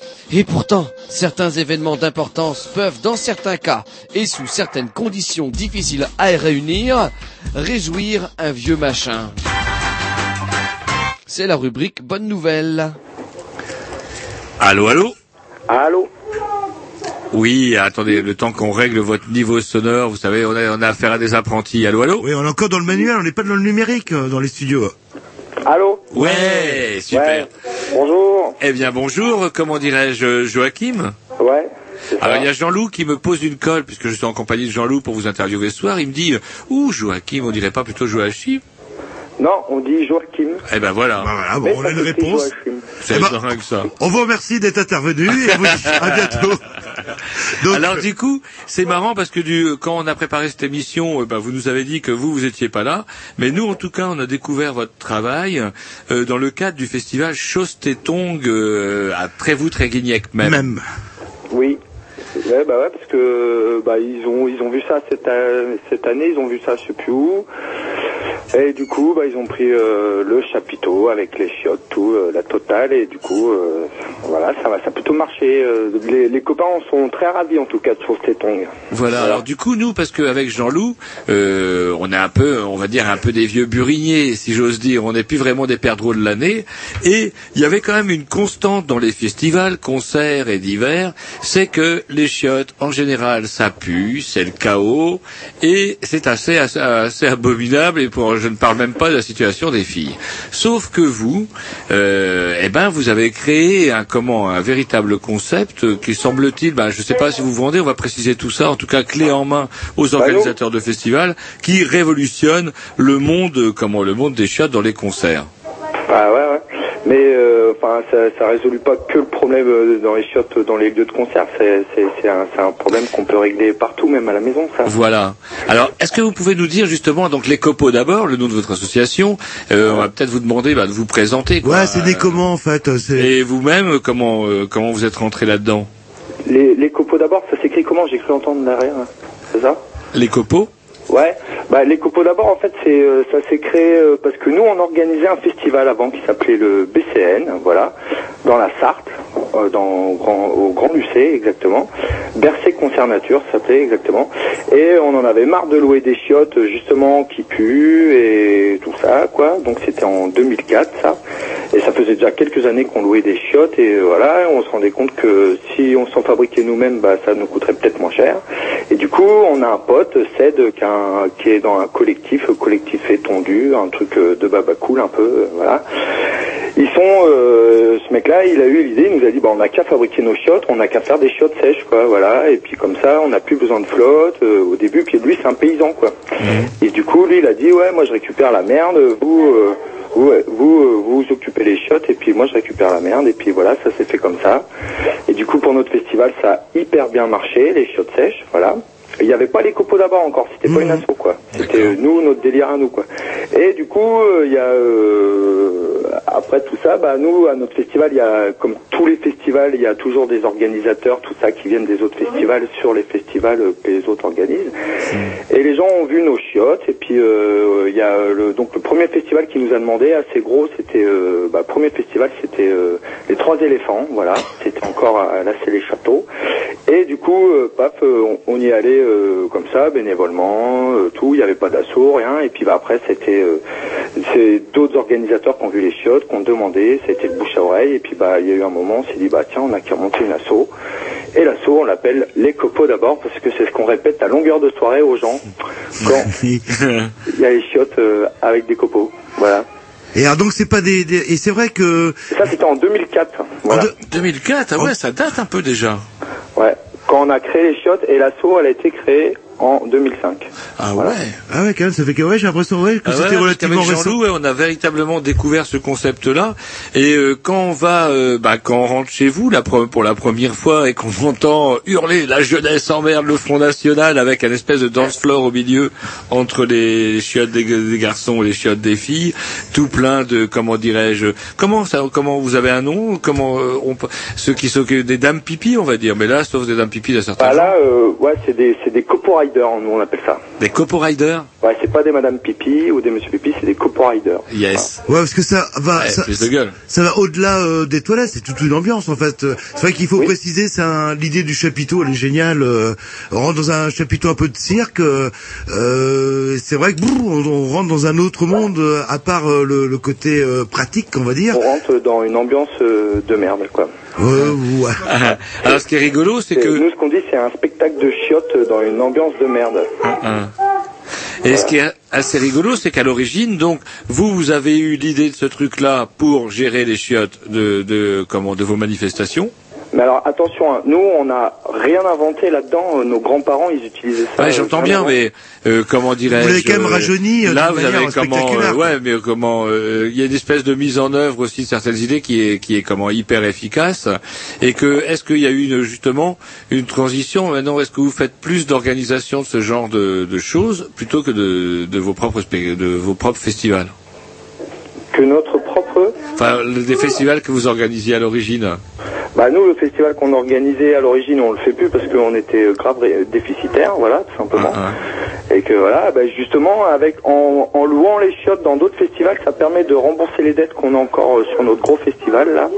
et pourtant, certains événements d'importance peuvent, dans certains cas, et sous certaines conditions difficiles à réunir, réjouir un vieux machin. C'est la rubrique Bonne Nouvelle. Allô, allô Allô Oui, attendez, le temps qu'on règle votre niveau sonore, vous savez, on a, on a affaire à des apprentis. Allô, allô Oui, on est encore dans le manuel, on n'est pas dans le numérique euh, dans les studios. Allô Ouais, super. Bonjour. Eh bien, bonjour, comment dirais-je, Joachim Ouais. Alors, il y a Jean-Loup qui me pose une colle, puisque je suis en compagnie de Jean-Loup pour vous interviewer ce soir. Il me dit, euh, ouh, Joachim, on dirait pas plutôt Joachim? Non, on dit Joachim. Eh ben voilà. Voilà, bon, on a une réponse. C'est Eh ben, ça. On vous remercie d'être intervenu et vous [LAUGHS] dit à bientôt. [LAUGHS] Donc, Alors du coup, c'est marrant parce que du, quand on a préparé cette émission, euh, ben, vous nous avez dit que vous vous étiez pas là, mais nous en tout cas, on a découvert votre travail euh, dans le cadre du festival Chostetong euh, à Trévoux-Tréguignec même. même. Oui. Ouais, bah ouais, parce que bah ils ont ils ont vu ça cette a- cette année, ils ont vu ça je sais plus où. Et du coup, bah ils ont pris euh, le chapiteau avec les chiottes, tout, euh, la totale, et du coup, euh, voilà, ça va, ça a plutôt marché. euh, les, les copains en sont très ravis en tout cas de sur ces tongs. Voilà. Alors du coup, nous, parce qu'avec Jean-Loup, euh, on est un peu, on va dire un peu des vieux buriniers, si j'ose dire. On n'est plus vraiment des perdreaux de l'année. Et il y avait quand même une constante dans les festivals, concerts et divers, c'est que les chiottes, en général, ça pue, c'est le chaos, et c'est assez, assez, assez abominable. Et pour, je ne parle même pas de la situation des filles. Sauf que vous, euh, eh ben, vous avez créé un comment, un véritable concept qui semble-t-il, ben, je ne sais pas si vous vendez, on va préciser tout ça, en tout cas clé en main aux organisateurs de festivals, qui révolutionne le monde, euh, comment, le monde des chiottes dans les concerts. Ah ouais, ouais. Mais euh, enfin, ça, ça résout pas que le problème euh, dans les chiottes, dans les lieux de concert. C'est c'est c'est un, c'est un problème qu'on peut régler partout, même à la maison, ça. Voilà. Alors, est-ce que vous pouvez nous dire justement, donc les copeaux d'abord, le nom de votre association, euh, on va peut-être vous demander bah, de vous présenter. Quoi. Ouais, c'est des comment en fait. Et vous-même, comment euh, comment vous êtes rentré là-dedans? Les, les copeaux d'abord, ça s'écrit comment? J'ai cru entendre derrière. hein. C'est ça? Les copeaux? Ouais, bah les copeaux d'abord en fait c'est euh, ça s'est créé euh, parce que nous on organisait un festival avant qui s'appelait le BCN, voilà, dans la Sarthe, euh, dans au Grand, au Grand Lucé exactement. Bercé Concert Nature ça s'appelait exactement. Et on en avait marre de louer des chiottes justement qui puent et tout ça quoi. Donc c'était en 2004 ça. Et ça faisait déjà quelques années qu'on louait des chiottes et voilà, on se rendait compte que si on s'en fabriquait nous-mêmes, bah ça nous coûterait peut-être moins cher. Et du coup, on a un pote, Ced, qui, a un- qui est dans un collectif, euh, collectif étendu, un truc euh, de baba cool un peu, euh, voilà. Ils sont, euh, ce mec-là, il a eu l'idée, il nous a dit, bah on n'a qu'à fabriquer nos chiottes, on n'a qu'à faire des chiottes sèches, quoi, voilà. Et puis comme ça, on n'a plus besoin de flotte euh, au début. Puis lui, c'est un paysan, quoi. Et du coup, lui, il a dit, ouais, moi je récupère la merde, vous. euh, vous, euh, vous vous occupez les chiottes et puis moi je récupère la merde et puis voilà, ça s'est fait comme ça. Et du coup pour notre festival ça a hyper bien marché, les chiottes sèches, voilà. Il n'y avait pas les copeaux d'abord encore, c'était pas une asso quoi. C'était euh, nous, notre délire à nous quoi. Et du coup, euh, il y a euh, après tout ça, bah nous à notre festival, il y a comme tous les festivals, il y a toujours des organisateurs, tout ça qui viennent des autres festivals sur les festivals que les autres organisent. Et les gens ont vu nos chiottes et puis euh, il y a le donc le premier festival qui nous a demandé assez gros, c'était euh, bah, premier festival, c'était euh, les trois éléphants, voilà, c'était encore à la les châteaux. Et du coup, euh, paf, euh, on, on y allait euh, comme ça, bénévolement, euh, tout, il n'y avait pas d'assaut, rien. Et puis bah, après, c'était euh, c'est d'autres organisateurs qui ont vu les chiottes, qui ont demandé, c'était le bouche à oreille. Et puis bah, il y a eu un moment, on s'est dit, bah tiens, on a qu'à monter une asso. Et l'assaut, on l'appelle les copeaux d'abord, parce que c'est ce qu'on répète à longueur de soirée aux gens quand [LAUGHS] il y a les chiottes euh, avec des copeaux. Voilà. Et alors donc c'est pas des, des- et c'est vrai que ça, c'était en 2004. Voilà. 2004, ah ouais, ça date un peu déjà. Quand on a créé les chiottes, et l'assaut, elle a été créée en 2005. Ah ouais. ah ouais quand même ça fait que ouais j'ai l'impression ouais, que Ah ouais, c'était parce relativement récent. Ouais, on a véritablement découvert ce concept-là. Et euh, quand on va, euh, bah, quand on rentre chez vous la pour la première fois et qu'on [LAUGHS] entend hurler la jeunesse emmerde le Front National avec un espèce de dance floor au milieu entre les chiottes des, des garçons et les chiottes des filles, tout plein de, comment dirais-je, comment ça, comment vous avez un nom, comment euh, on, peut- ceux qui s'occupent des dames pipi, on va dire, mais là, sauf des dames pipi d'un certain Bah là, euh, ouais, c'est des, c'est des copo riders, nous on appelle ça. Des copo riders. Ouais, c'est pas des madame pipi ou des monsieur pipi, c'est des copo riders. Yes. Ouais parce que ça va Ouais, ça, plus de gueule. ça va au-delà euh, des toilettes c'est toute une ambiance en fait. C'est vrai qu'il faut préciser c'est un- l'idée du chapiteau elle est géniale. Euh, on rentre dans un chapiteau un peu de cirque. euh, euh, c'est vrai que brrr, on, on rentre dans un autre monde euh, à part euh, le, le côté euh, pratique on va dire. On rentre dans une ambiance euh, de merde, quoi. [LAUGHS] Alors, ce qui est rigolo, c'est que Nous, ce qu'on dit, c'est un spectacle de chiottes dans une ambiance de merde. Hein. Et ce qui est assez rigolo, c'est qu'à l'origine, donc, vous, vous avez eu l'idée de ce truc-là pour gérer les chiottes de, de, comment, de vos manifestations. Mais alors attention, hein, nous on n'a rien inventé là-dedans. euh, Nos grands-parents ils utilisaient ça. Ouais, euh, j'entends bien, mais euh, comment dirais-je Vous l'avez quand même rajeuni, euh, Là, vous avez comment euh, Ouais, mais comment euh, Il y a une espèce de mise en œuvre aussi de certaines idées qui est qui est comment hyper efficace. Et que est-ce qu'il y a eu une, justement une transition? Maintenant Est-ce que vous faites plus d'organisation de ce genre de, de choses plutôt que de, de vos propres de vos propres festivals? Que notre propre. Enfin, des festivals que vous organisiez à l'origine. Bah nous le festival qu'on organisait à l'origine on le fait plus parce qu'on était euh, grave déficitaire, voilà tout simplement. Et que voilà, bah, justement avec en, en louant les chiottes dans d'autres festivals, ça permet de rembourser les dettes qu'on a encore euh, sur notre gros festival là.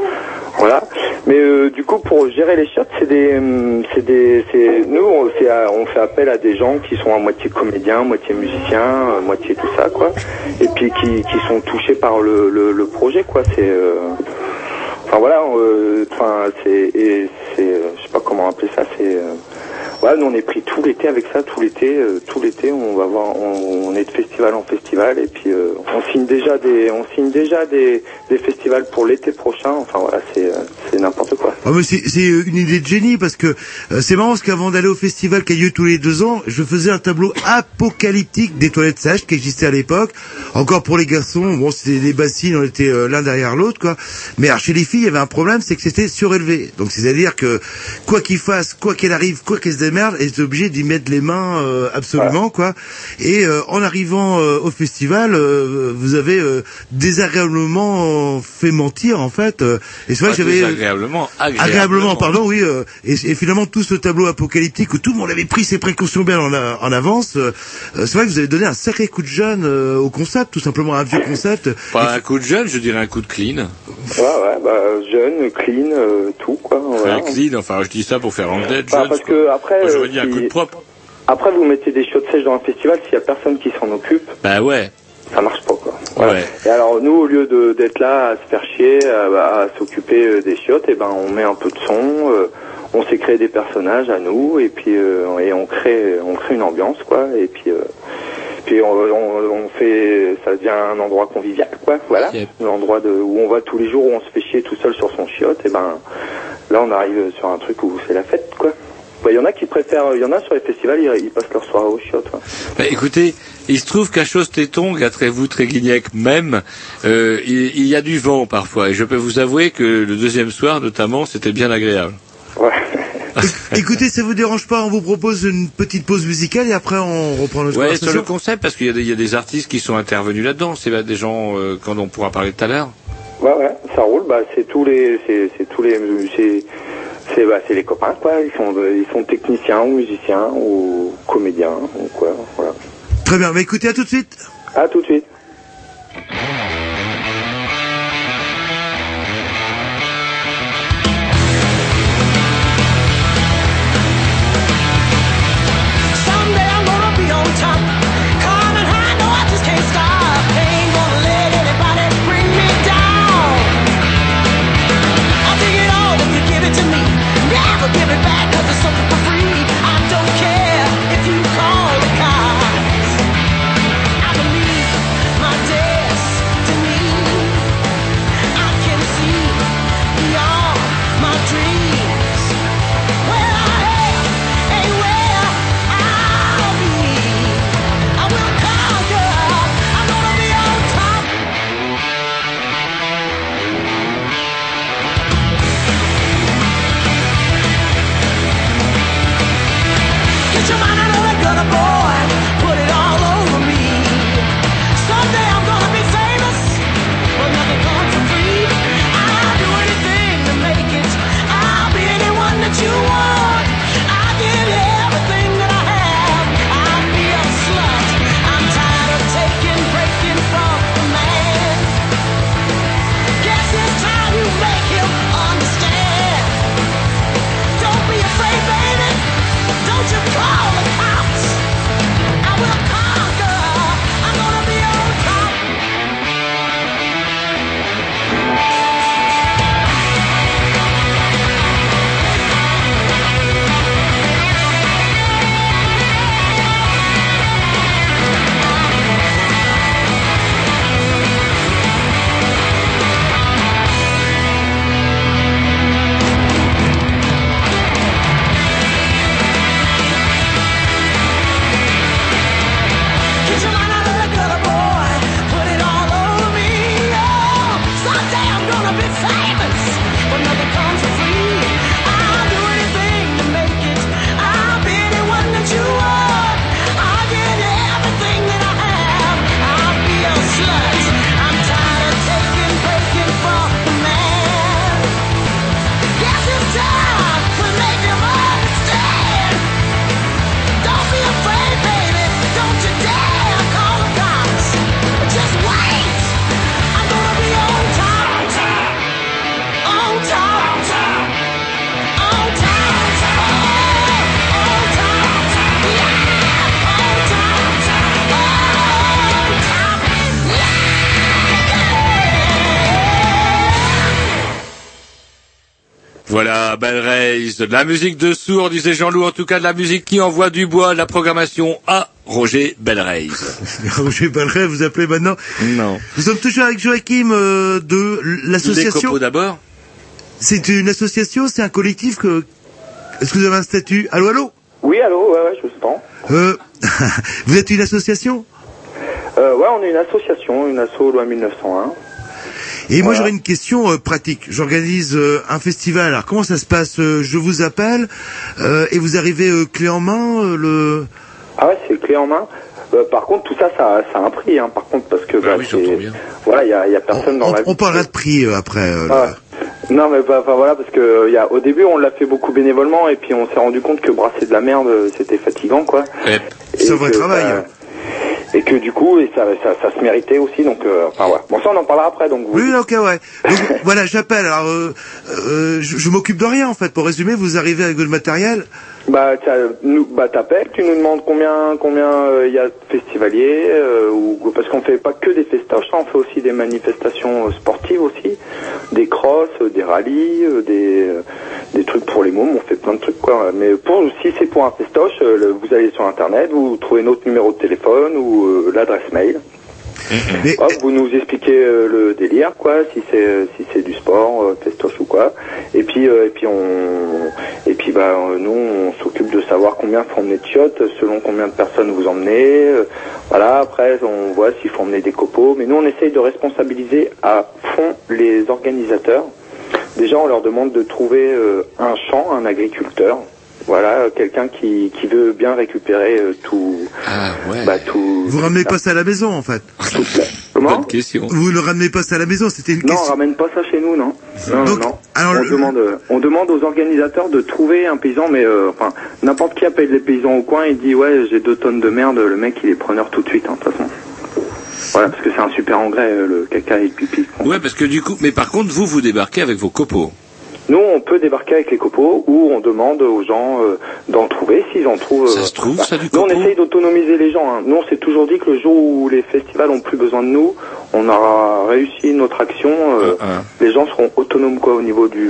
Voilà. Mais euh, du coup pour gérer les chiottes, c'est des hum, c'est des c'est nous on fait à- on fait appel à des gens qui sont à moitié comédiens, moitié musiciens, euh, moitié tout ça quoi. Et puis qui qui sont touchés par le le, le projet quoi, c'est euh, Enfin voilà, euh, enfin c'est, c'est, euh, je sais pas comment appeler ça, c'est, euh, voilà, nous on est pris tout l'été avec ça, tout l'été, tout l'été on va voir, on, est de festival en festival et puis on signe déjà des, on signe déjà des, des festivals pour l'été prochain. Enfin voilà, c'est, c'est n'importe quoi. Ah, mais c'est une idée de génie parce que c'est marrant parce qu'avant d'aller au festival qui a lieu tous les deux ans, je faisais un tableau apocalyptique des toilettes sèches qui existait à l'époque. Encore pour les garçons, bon c'était des bassines, on était l'un derrière l'autre quoi. Mais chez les filles, il y avait un problème, c'est que c'était surélevé. Donc c'est-à-dire que quoi qu'il fasse, quoi qu'elle arrive, quoi qu'elle se démerde, elle est obligée d'y mettre les mains euh, absolument quoi. Et euh, en arrivant euh, au festival, euh, vous avez euh, désagréablement fait mentir en fait. euh, et c'est vrai que j'avais désagréablement, agréablement. agréablement, pardon, oui. euh, et, et finalement, tout ce tableau apocalyptique où tout le monde avait pris ses précautions bien en, a- en avance, euh, euh, c'est vrai que vous avez donné un sacré coup de jeune euh, au concept, tout simplement un vieux concept. Pas un coup de jeune, je dirais un coup de clean. Ouais ouais, bah jeune, clean, euh, tout quoi. voilà. Clean, enfin je dis ça pour faire anglais, Bah, jeune. parce que après, Moi, j'aurais euh, dit un si- coup de propre. Après vous mettez des chiottes sèches dans un festival, s'il y a personne qui s'en occupe, Bah ouais. ça marche pas quoi. Ouais. Et alors nous, au lieu de d'être là à se faire chier, à, à s'occuper euh, des chiottes, et ben on met un peu de son, euh, on s'est créé des personnages à nous, et puis euh, et on crée on crée une ambiance quoi, et puis euh, puis on, on, on fait ça devient un endroit convivial quoi, voilà, un endroit de où on va tous les jours où on se fait chier tout seul sur son chiotte, et ben là on arrive sur un truc où c'est la fête quoi. Bah, Il y en a qui préfèrent, il y en a sur les festivals, ils, ils passent leur soirée aux chiottes. ouais. Bah, écoutez, il se trouve qu'à Chose-Téton, à Trévoux, Tréguignec même, euh, il, il y a du vent parfois. Et je peux vous avouer que le deuxième soir, notamment, c'était bien agréable. [LAUGHS] [LAUGHS] Écoutez, ça vous dérange pas On vous propose une petite pause musicale et après on reprend notre Ouais, sur conversation. le concept, parce qu'il y, a des- il y a des artistes qui sont intervenus là-dedans. C'est des gens euh, quand on pourra parler tout à l'heure. Ouais, ouais, ça roule. Bah, c'est tous les, c'est, tous les, c'est, bah, c'est les copains, quoi. Ils sont, ils sont techniciens ou musiciens ou comédiens ou quoi. Voilà. Très bien, bah écoutez, à tout de suite. À tout de suite. De la musique de sourd, disait Jean-Loup, en tout cas de la musique qui envoie du bois, de la programmation à Roger Belraise. [LAUGHS] Roger Balret, vous appelez maintenant Non. Nous sommes toujours avec Joachim euh, de Les l'association. d'abord C'est une association, c'est un collectif que... Est-ce que vous avez un statut? Allô, allô? Oui, allô, ouais, ouais, je vous entends. euh, [LAUGHS] Vous êtes une association? Euh, ouais, on est une association, une asso loi 1901. Et moi j'aurais une question euh, pratique. J'organise euh, un festival. Alors comment ça se passe Euh, Je vous appelle euh, et vous arrivez euh, clé en main euh, le. Ah ouais, c'est clé en main. Euh, par contre, tout ça, ça, ça a un prix, hein, par contre, parce que bah, oui, c'est- j'entends bien. voilà, il y a, y a personne dans On, la on parlera de prix euh, après. euh, Ah ouais. Non, mais bah, voilà, parce que euh, il y a, au début, on l'a fait beaucoup bénévolement, et puis on s'est rendu compte que brasser de la merde, euh, c'était fatigant, quoi. Eh, C'est un vrai que travail. ça- et que du coup, et ça, ça, ça se méritait aussi, donc, euh, enfin, ouais. Bon, ça, on en parlera après, donc vous. Oui, ok, ouais. Donc [LAUGHS] voilà, j'appelle. Alors, euh, euh, je, je m'occupe de rien en fait. Pour résumer, vous arrivez avec le matériel. Bah, nous, bah, t'appelles, tu nous demandes combien, combien euh, il y a de festivaliers, euh, ou parce qu'on fait pas que des festoches, on fait aussi des manifestations euh, sportives aussi, des crosses, euh, des rallyes, euh, des, euh, des trucs pour les mômes, on fait plein de trucs quoi. Mais pour, si c'est pour un festoche, euh, vous allez sur internet, vous trouvez notre numéro de téléphone ou euh, l'adresse mail. Mais Hop, vous nous expliquez euh, le délire, quoi, si c'est euh, si c'est du sport, euh, festoche ou quoi. Et puis euh, et puis on et puis bah euh, nous on s'occupe de savoir combien faut emmener de chiottes, selon combien de personnes vous emmenez. euh, voilà, après on voit s'il faut emmener des copeaux. Mais nous on essaye de responsabiliser à fond les organisateurs. Déjà on leur demande de trouver euh, un champ, un agriculteur. Voilà, quelqu'un qui, qui veut bien récupérer euh, tout, Ah ouais. bah, tout. vous ramenez pas ça à la maison en fait. [LAUGHS] Comment? Bonne question. Vous ne ramenez pas ça à la maison. C'était une Non, on question. ramène pas ça chez nous, non. Non, Donc, non, non. alors, on, le- demande, on demande aux organisateurs de trouver un paysan, mais euh, enfin, n'importe qui appelle les paysans au coin et dit ouais, j'ai deux tonnes de merde, le mec il est preneur tout de suite, hein, de toute façon. Voilà, parce que c'est un super engrais, euh, le caca et le pipi. Ouais, parce que du coup, mais par contre, vous, vous débarquez avec vos copeaux. Nous, on peut débarquer avec les copeaux ou on demande aux gens euh, d'en trouver, s'ils en trouvent. Ça euh, se trouve, ça, du Nous, on essaye d'autonomiser les gens. Hein. Nous, on s'est toujours dit que le jour où les festivals ont plus besoin de nous, on aura réussi notre action. euh, Hein. Les gens seront autonomes quoi au niveau du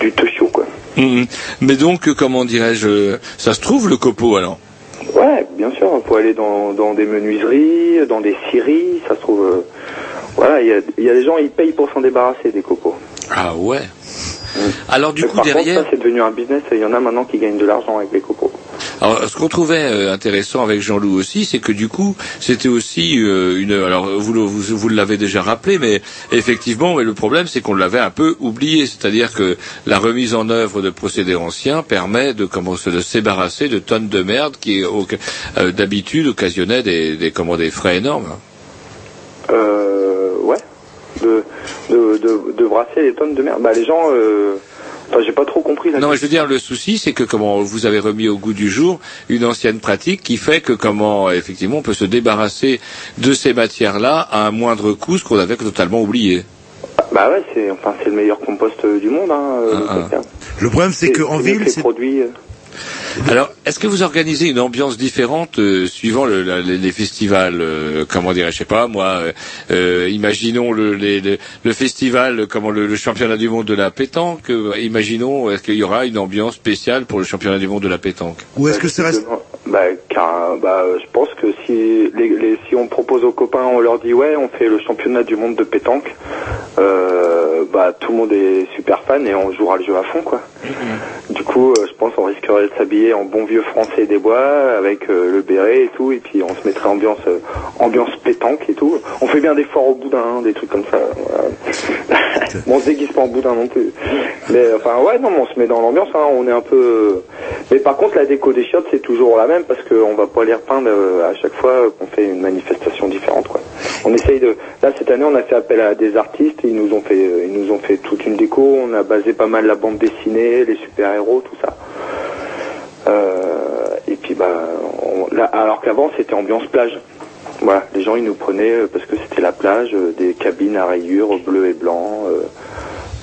du quoi. Mhm. Mais donc, euh, comment dirais-je, euh, ça se trouve le copeau alors? Ouais, bien sûr. On peut aller dans dans des menuiseries, dans des scieries. Ça se trouve. euh, voilà, il y a, y a des gens ils payent pour s'en débarrasser des copeaux. Ah ouais. Alors du Mais coup par derrière, contre, ça c'est devenu un business. Il y en a maintenant qui gagnent de l'argent avec les copeaux. alors ce qu'on trouvait euh, intéressant avec Jean-Loup aussi, c'est que du coup c'était aussi euh, une. Alors vous vous, vous l'avez déjà rappelé, mais effectivement, mais le problème c'est qu'on l'avait un peu oublié, c'est-à-dire que la remise en œuvre de procédés anciens permet de commencer de se débarrasser de tonnes de merde qui euh, d'habitude occasionnaient des, des comment des frais énormes. Euh, ouais. De, de, de, de brasser les tonnes de merde. Bah, les gens, euh, enfin, j'ai pas trop compris la Non, mais je veux dire, le souci, c'est que comment vous avez remis au goût du jour une ancienne pratique qui fait que comment effectivement on peut se débarrasser de ces matières-là à un moindre coût, ce qu'on avait totalement oublié. Bah ouais, c'est, enfin, c'est le meilleur compost euh, du monde, hein, euh, Ah, le ah. Le problème c'est qu'en ville, c'est euh. Alors, est-ce que vous organisez une ambiance différente euh, suivant le, la- les, les festivals euh, Comment dirais je sais pas moi. euh, imaginons le, les- le, le festival, comment le, le championnat du monde de la pétanque. euh, imaginons est-ce qu'il y aura une ambiance spéciale pour le championnat du monde de la pétanque? Ou est-ce que ça reste Bah, car, bah, je pense que si, les, les- si on propose aux copains, on leur dit ouais, on fait le championnat du monde de pétanque, euh, bah, tout le monde est super fan et on jouera le jeu à fond, quoi. Du coup, je pense qu'on risquerait de s'habiller en bon vieux français des bois avec euh, le béret et tout, et puis on se mettrait ambiance euh, ambiance pétanque et tout. On fait bien des forts au boudin, hein, des trucs comme ça. voilà. [LAUGHS] bon, on se déguise pas en boudin non plus. Mais enfin, ouais, non, mais on se met dans l'ambiance. Hein, on est un peu. Mais par contre, la déco des chiottes, c'est toujours la même parce qu'on va pas les repeindre euh, à chaque fois qu'on fait une manifestation différente. Quoi. On essaye de. Là, cette année, on a fait appel à des artistes. Ils nous ont fait, ils nous ont fait toute une déco. On a basé pas mal la bande dessinée, les super héros, tout ça. Euh, et puis bah, on- là, alors qu'avant c'était ambiance plage. Voilà, les gens ils nous prenaient euh, parce que c'était la plage, euh, des cabines à rayures bleu et blanc,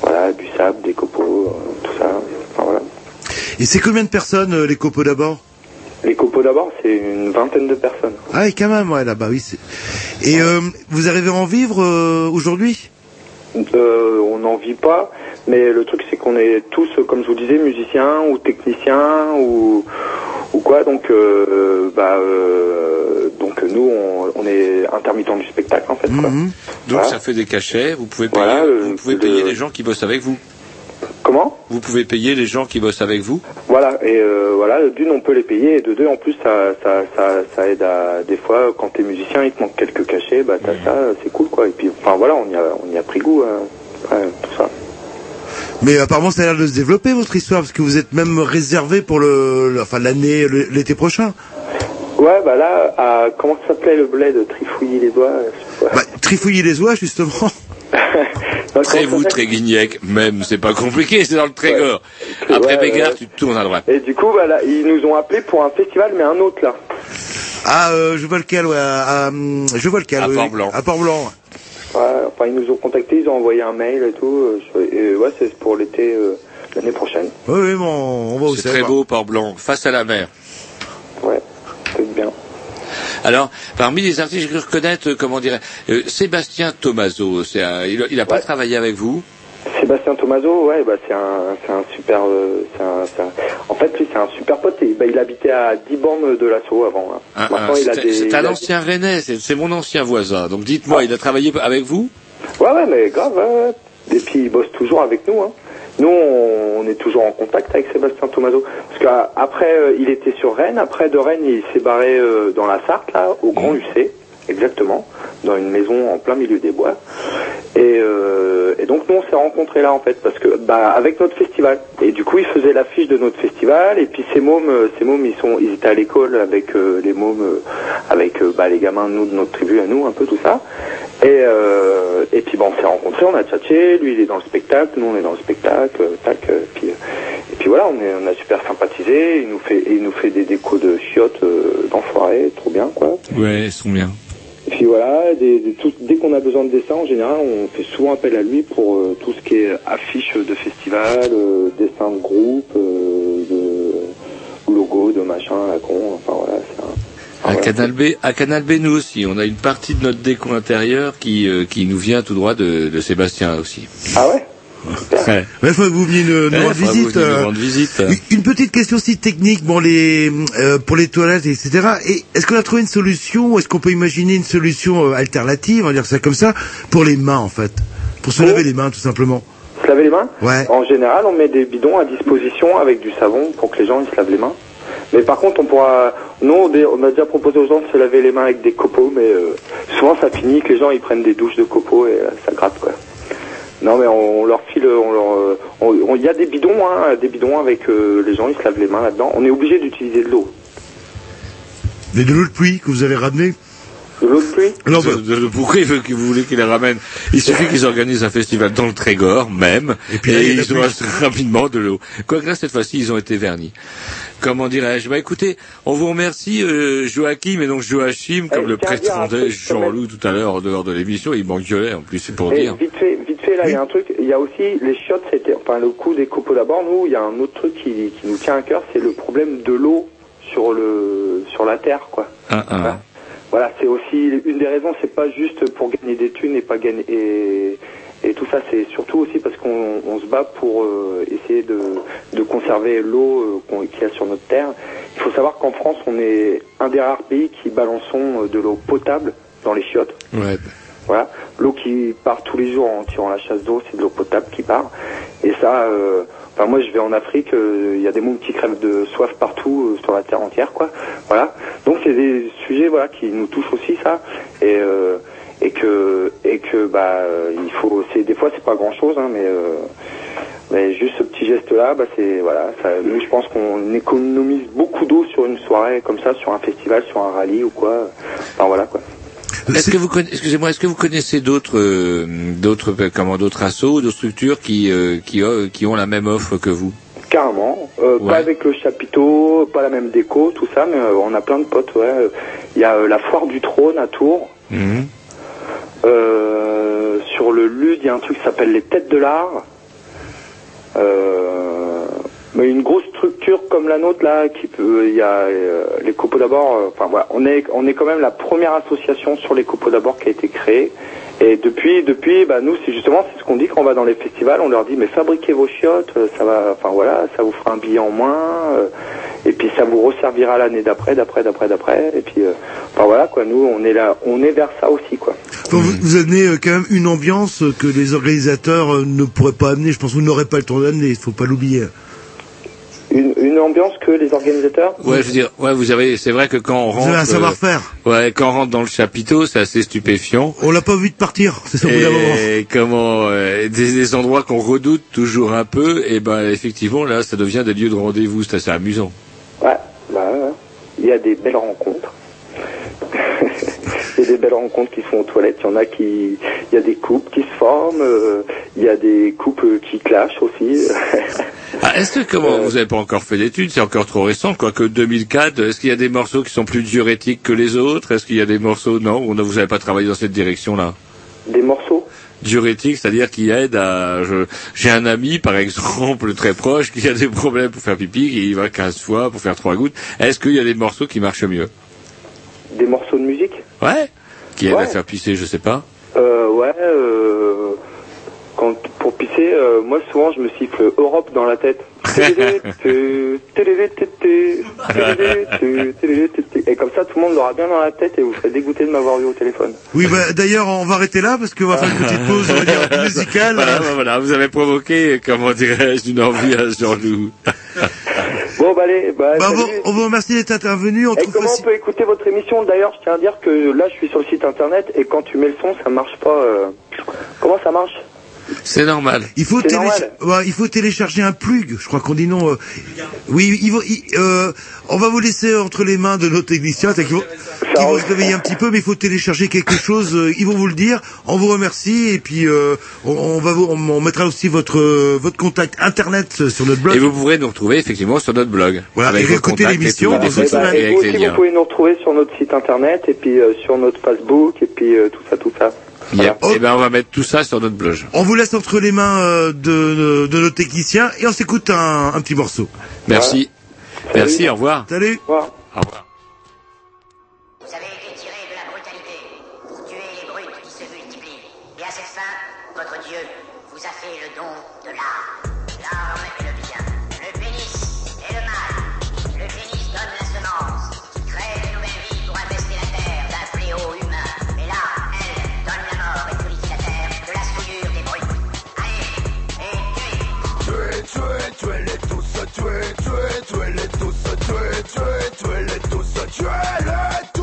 voilà, du sable, des copeaux, tout ça. Enfin, voilà. Et c'est combien de personnes les copeaux d'abord? Les copeaux d'abord, c'est une vingtaine de personnes. Ah oui, quand même, ouais, là-bas, oui. Et euh, vous arrivez à en vivre euh, aujourd'hui? Euh, on n'en vit pas, Mais le truc, c'est qu'on est tous, euh, comme je vous disais, musiciens ou techniciens ou ou quoi. Donc, euh, bah, euh, donc nous, on, on est intermittent du spectacle en fait. quoi. Mhm. Donc Voilà. ça fait des cachets. Vous pouvez payer, Voilà, le- vous pouvez le- payer les gens qui bossent avec vous. Comment? Vous pouvez payer les gens qui bossent avec vous. Voilà, et euh, voilà, d'une on peut les payer, et de deux en plus ça, ça, ça, ça aide à des fois quand t'es musicien, il te manque quelques cachets, bah t'as ça, c'est cool quoi. Et puis enfin voilà, on y a, on y a pris goût, hein, ouais, tout ça. Mais apparemment, ça a l'air de se développer votre histoire, parce que vous êtes même réservé pour le, le- enfin l'année, l'été prochain. Ouais, bah là, à, comment ça s'appelait le bled Trifouiller les doigts je sais pas. Bah, trifouiller les oies, justement. [LAUGHS] Très vous, ça très Guignec, même, c'est pas compliqué, c'est dans le Trégor. Après Ouais, Bégard, ouais. tu te tournes à droite. Et du coup, voilà, ils nous ont appelé pour un festival, mais un autre là. Ah, euh, je vois lequel, ouais. à- à, je vois lequel. À oui, Port-Blanc. À Port-Blanc. Ouais, enfin ils nous ont contactés, ils ont envoyé un mail et tout. euh, je- et ouais, c'est pour l'été euh, l'année prochaine. Oui, oui, bon, on va où C'est très beau, Port-Blanc, face à la mer. Ouais, c'est bien. Alors, parmi les artistes, reconnaître, euh, comment dirais euh, Sébastien Tomaso. C'est un- il, a- il a pas travaillé avec vous? Sébastien Tomaso, ouais, bah c'est un, c'est un super, euh, c'est un, c'est un- en fait lui c'est un super pote. Et, bah, il habitait à 10 bornes de l'assaut avant. hein. Un- Maintenant un- il a C'est des. c'est il un a- ancien Rennais, c'est c'est mon ancien voisin. Donc dites-moi, il a travaillé avec vous? Ouais, ouais, mais grave. ouais, ouais. Et puis il bosse toujours avec nous. Hein. Nous, on, on est toujours en contact avec Sébastien Tomaso. Parce qu'après, il était sur Rennes. Après, de Rennes, il s'est barré euh, dans la Sarthe, là, au Grand Lucé, exactement, dans une maison en plein milieu des bois. Et, euh, et donc, nous, on s'est rencontrés là, en fait, parce que, bah, avec notre festival. Et du coup, il faisait l'affiche de notre festival. Et puis, ces mômes, euh, ces mômes, ils sont, ils étaient à l'école avec euh, les mômes, euh, avec bah, les gamins de nous, de notre tribu à nous, un peu tout ça. Et, et puis, bah, on s'est rencontrés, on a tchatché. Lui, il est dans le spectacle, nous, on est dans le spectacle. tac, puis, et puis voilà, on, a super sympathisé. Il nous fait, il nous fait des décos de chiottes d'enfoirés, trop bien, quoi. Ouais, ils sont bien. Et puis voilà, des- des- tout- dès qu'on a besoin de dessin, en général, on fait souvent appel à lui pour euh, tout ce qui est affiches de festival, euh, dessins de groupe, euh, de logo, de machin, à la con. Enfin voilà, c'est un. À Canal B, à Canal B, nous aussi, on a une partie de notre déco intérieur qui qui nous vient tout droit de, de Sébastien aussi. Ah ouais? Ouais. Mais faut que vous veniez nous, Ouais, rendre visite. vous euh, rendre visite. Une petite question aussi technique, bon les euh, pour les toilettes, etc. Et est-ce qu'on a trouvé une solution Est-ce qu'on peut imaginer une solution euh, alternative, on va dire ça comme ça, pour les mains en fait, pour se laver les mains tout simplement. Se laver les mains? Ouais. En général, on met des bidons à disposition avec du savon pour que les gens ils se lavent les mains. Mais par contre, on pourra. Nous, on a déjà proposé aux gens de se laver les mains avec des copeaux, mais euh, souvent ça finit que les gens ils prennent des douches de copeaux et euh, ça gratte quoi. Non, mais on, leur file, on leur, euh, on- on- il y a des bidons, hein, des bidons avec euh, les gens ils se lavent les mains là-dedans. On est obligé d'utiliser de l'eau. Mais de l'eau de pluie que vous avez ramené De l'eau de pluie Non, De- de- de- pourquoi il veut que vous voulez qu'il les ramène Il suffit qu'ils organisent un festival dans le Trégor même, et, puis il la ils auront [LAUGHS] rapidement de l'eau. Quoique là, cette fois-ci, ils ont été vernis. Comment dirais-je? Bah écoutez, on vous remercie euh, Joachim et donc Joachim, comme Eh, le prétendait. Jean-Loup tout à l'heure en dehors de l'émission, il m'engueulait en plus, c'est pour Et dire. vite fait, là, il y a un truc. Il y a aussi les chiottes. C'était, enfin, le coup des copeaux d'abord. Nous, il y a un autre truc qui, qui nous tient à cœur, c'est le problème de l'eau sur le, sur la terre, quoi. Un, un. Voilà, c'est aussi une des raisons. C'est pas juste pour gagner des thunes et pas gagner et, et tout ça. C'est surtout aussi parce qu'on on se bat pour euh, essayer de, de conserver l'eau euh, qu'il y a sur notre terre. Il faut savoir qu'en France, on est un des rares pays qui balançons euh, de l'eau potable dans les chiottes. Ouais. Voilà, l'eau qui part tous les jours en tirant la chasse d'eau, c'est de l'eau potable qui part. Et ça, euh, enfin moi je vais en Afrique, euh, il y a des mômes qui crèvent de soif partout euh, sur la terre entière, quoi. Voilà. Donc c'est des sujets voilà qui nous touchent aussi ça. Et euh, et que et que bah il faut, c'est des fois c'est pas grand chose, hein, mais mais juste ce petit geste là, bah c'est voilà, ça, nous je pense qu'on économise beaucoup d'eau sur une soirée comme ça, sur un festival, sur un rallye ou quoi. Enfin voilà quoi. Est-ce que vous connaissez, excusez-moi, est-ce que vous connaissez d'autres, euh, d'autres, euh, comment, d'autres assos, d'autres structures qui, euh, qui, euh, qui ont la même offre que vous? Carrément. Ouais. Pas avec le chapiteau, pas la même déco, tout ça, mais on a plein de potes, ouais. Il y a la foire du trône à Tours. Mhm. Sur le LUD, il y a un truc qui s'appelle les têtes de l'art. Euh, mais une grosse structure comme la nôtre là, qui peut, il y a euh, les copeaux d'abord. euh, Enfin voilà, on est on est quand même la première association sur les copeaux d'abord qui a été créée. Et depuis, depuis, bah nous, c'est justement c'est ce qu'on dit quand on va dans les festivals, on leur dit mais fabriquez vos chiottes, euh, ça va, enfin voilà, ça vous fera un billet en moins, et puis ça vous resservira l'année d'après, d'après, d'après, d'après, et puis, enfin voilà quoi, nous on est là, on est vers ça aussi quoi. Vous, vous amenez quand même une ambiance que les organisateurs ne pourraient pas amener. Je pense que vous n'aurez pas le temps d'amener, il faut pas l'oublier. Ambiance que les organisateurs. Ouais, je veux dire, ouais, vous avez, c'est vrai que quand on rentre, un euh, savoir-faire. ouais, quand on rentre dans le chapiteau, c'est assez stupéfiant. On l'a pas vu de partir, c'est ça au bout d'un moment. Et comment euh, des, des endroits qu'on redoute toujours un peu, et ben effectivement là, ça devient des lieux de rendez-vous. C'est assez amusant. Ouais, bah, ouais. il y a des belles rencontres. [LAUGHS] il y a des belles rencontres qui se font aux toilettes. Il y en a qui, il y a des couples qui se forment. euh, il y a des couples qui clashent aussi. [LAUGHS] Ah, est-ce que comment vous n'avez pas encore fait d'études? C'est encore trop récent, quoique 2004. Est-ce qu'il y a des morceaux qui sont plus diurétiques que les autres? Est-ce qu'il y a des morceaux non? Ou non, vous n'avez pas travaillé dans cette direction-là? Des morceaux? Diurétiques, c'est-à-dire qui aident à. J'ai un ami, par exemple, très proche, qui a des problèmes pour faire pipi, qui y va 15 fois pour faire trois gouttes. Est-ce qu'il y a des morceaux qui marchent mieux? Des morceaux de musique? Ouais. Qui aident à faire pisser, je sais pas. Euh, ouais. Euh, quand, pour pisser, euh, moi souvent je me siffle Europe dans la tête. [LAUGHS] Et comme ça, tout le monde l'aura bien dans la tête et vous serez dégoûté de m'avoir vu au téléphone. Oui, bah, d'ailleurs, on va arrêter là parce qu'on va faire une petite pause, on va dire, [LAUGHS] musicale. Voilà, voilà, vous avez provoqué, comment dirais-je, une envie à Jean-Loup. [LAUGHS] Bon, bah allez, bah, Bah, salut. on, vous remercie d'être intervenu. On Et comment facile- on peut écouter votre émission? D'ailleurs, je tiens à dire que là, je suis sur le site internet et quand tu mets le son, ça marche pas. euh, Comment ça marche? C'est normal. Il faut, ouais, il faut télécharger un plug. Je crois qu'on dit non. euh, Oui, il va- il- euh, on va vous laisser entre les mains de nos techniciens. Ils vont, ils vont se réveiller un petit peu, mais il faut télécharger quelque chose. euh, Ils vont vous le dire. On vous remercie et puis euh, on, on va vous, on, on mettra aussi votre votre contact internet sur notre blog. Et vous pourrez nous retrouver effectivement sur notre blog. Voilà, avec et réécouter l'émission avec vous vous pouvez nous retrouver sur notre site internet et puis euh, sur notre Facebook et puis euh, tout ça, tout ça. Yep. Et ben on va mettre tout ça sur notre blog. On vous laisse entre les mains euh, de, de nos techniciens et on s'écoute un, un petit morceau. Merci. Merci, au revoir. Salut. Au revoir. Au revoir. Tuez, tuez-les tous, tuez-les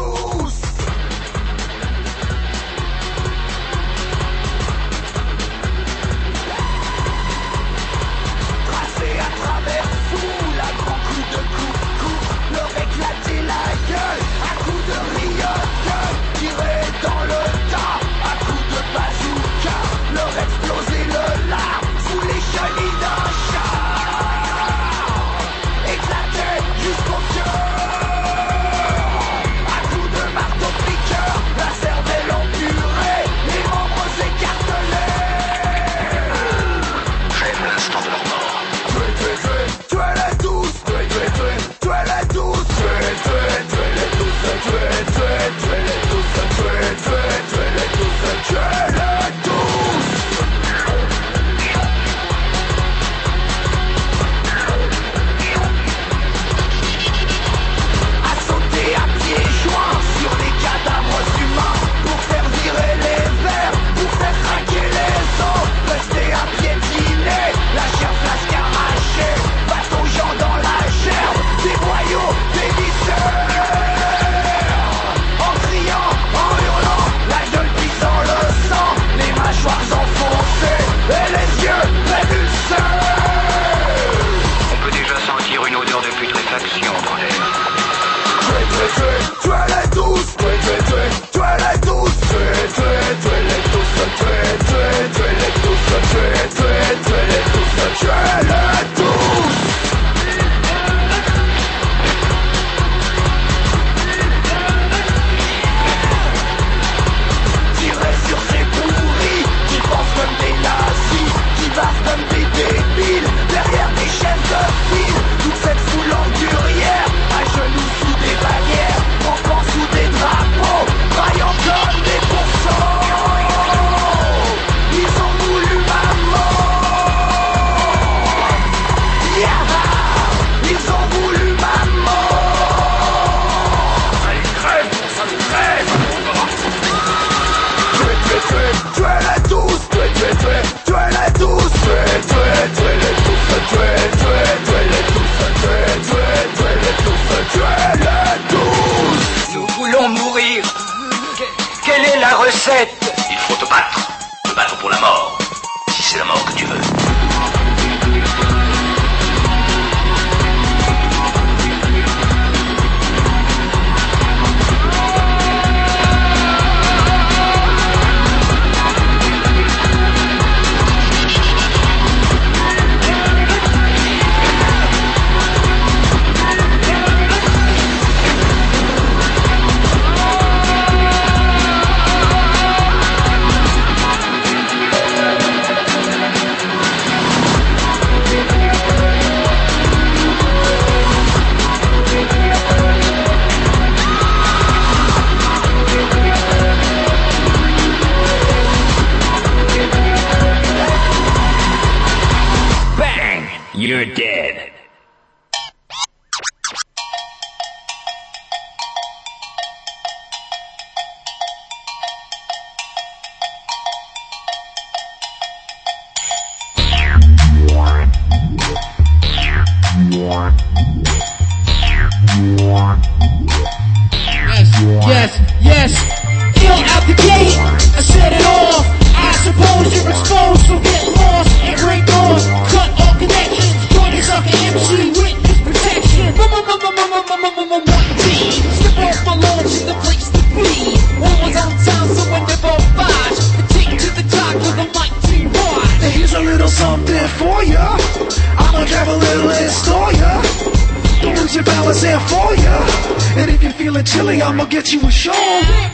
I'ma get you a shawl.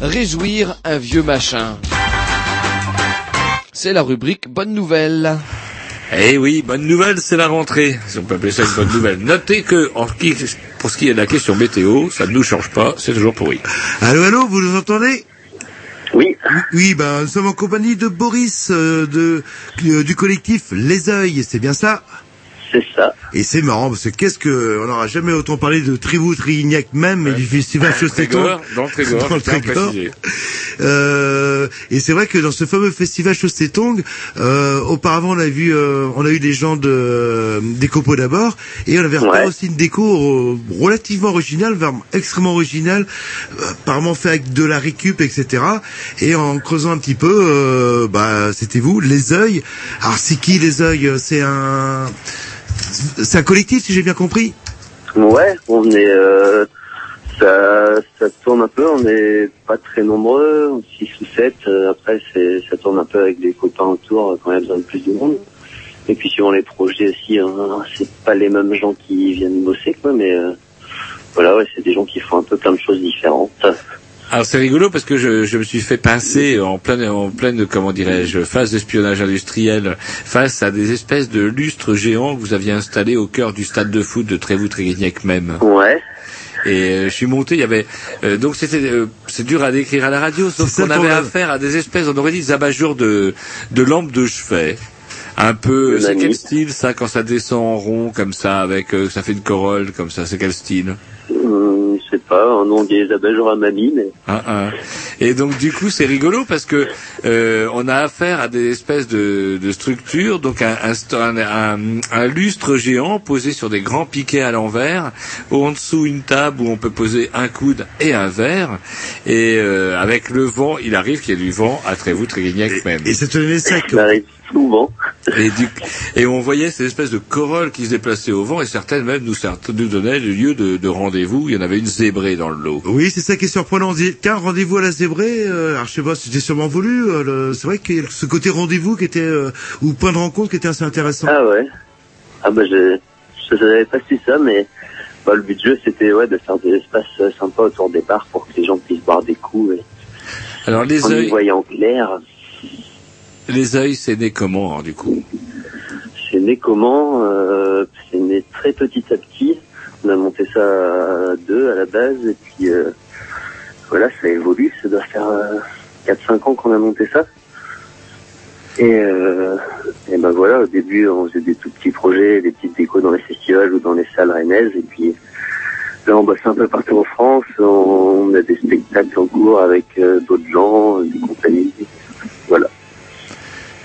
réjouir un vieux machin. C'est la rubrique Bonne Nouvelle. Eh oui, bonne nouvelle, c'est la rentrée. Si on peut appeler ça une bonne nouvelle. Notez que, en ce qui- pour ce qui est de la question météo, ça ne nous change pas, c'est toujours pourri. Allô, allô, vous nous entendez? Oui. Oui, ben, nous sommes en compagnie de Boris euh, de, euh, du collectif Les Oeils, c'est bien ça? C'est ça. Et c'est marrant parce que qu'est-ce que on n'aura jamais autant parlé de Tribou Trignac même et du festival Chausseton. Dans le Trégor, Dans le Trégor. Euh, et c'est vrai que dans ce fameux festival Chausseton, euh, auparavant on a vu, euh, on a eu des gens de des copeaux d'abord, et on avait repéré aussi une déco euh, relativement originale, vraiment extrêmement originale, euh, apparemment fait avec de la récup, etc. Et en creusant un petit peu, euh, bah c'était vous, les œils. Alors c'est qui les œils C'est un, c'est un collectif si j'ai bien compris. Ouais, on est, euh, ça, ça tourne un peu. On est pas très nombreux, 6 ou 7. après, c'est, ça tourne un peu avec des copains autour euh, quand il y a besoin de plus de monde. Et puis suivant les projets aussi, hein, c'est pas les mêmes gens qui viennent bosser, quoi. Mais euh, voilà, ouais, c'est des gens qui font un peu plein de choses différentes. Alors c'est rigolo parce que je, je me suis fait pincer en pleine, en pleine, comment dirais-je, phase d'espionnage industriel face à des espèces de lustres géants que vous aviez installés au cœur du stade de foot de Trévoux-Tréguignec même. Ouais. Et euh, je suis monté, il y avait euh, donc c'était euh, c'est dur à décrire à la radio, sauf qu'on avait affaire à des espèces, on aurait dit des abat-jours de de lampes de chevet. Un peu, c'est quel style ça quand ça descend en rond comme ça avec euh, ça fait une corolle comme ça, c'est quel style? Hum, pas, un nom des à mamie, mais Hein, hein. Et donc du coup c'est rigolo parce que euh, on a affaire à des espèces de, de structures, donc un, un, un, un- un lustre géant posé sur des grands piquets à l'envers, en dessous une table où on peut poser un coude et un verre, et euh, avec le vent, il arrive qu'il y ait du vent à Trévoux, Tréguignac même. Et ça tenait sec. Souvent. Et, du- et on voyait ces espèces de corolles qui se déplaçaient au vent et certaines même nous, nous donnaient le lieu de, de rendez-vous. Il y en avait une zébrée dans le lot. Oui, c'est ça qui est surprenant. On dit, tiens, rendez-vous à la zébrée. Euh, alors, je sais pas, c'était sûrement voulu. euh, c'est vrai qu'il y a ce côté rendez-vous qui était, euh, ou point de rencontre qui était assez intéressant. Ah ouais. Ah bah je je savais pas si ça, mais bah, le but du jeu c'était ouais de faire des espaces euh, sympas autour des bars pour que les gens puissent boire des coups et Alors les en y voyant clair. Les œils, c'est né comment du coup? C'est né comment euh, C'est né très petit à petit. On a monté ça à deux à la base et puis euh, voilà, ça évolue. Ça doit faire euh, 4-5 ans qu'on a monté ça. Et, euh, et ben voilà, au début on faisait des tout petits projets, des petites décos dans les festivals ou dans les salles rennaises et puis là on bosse un peu partout en France. On, a des spectacles en cours avec d'autres gens, des compagnies. Voilà.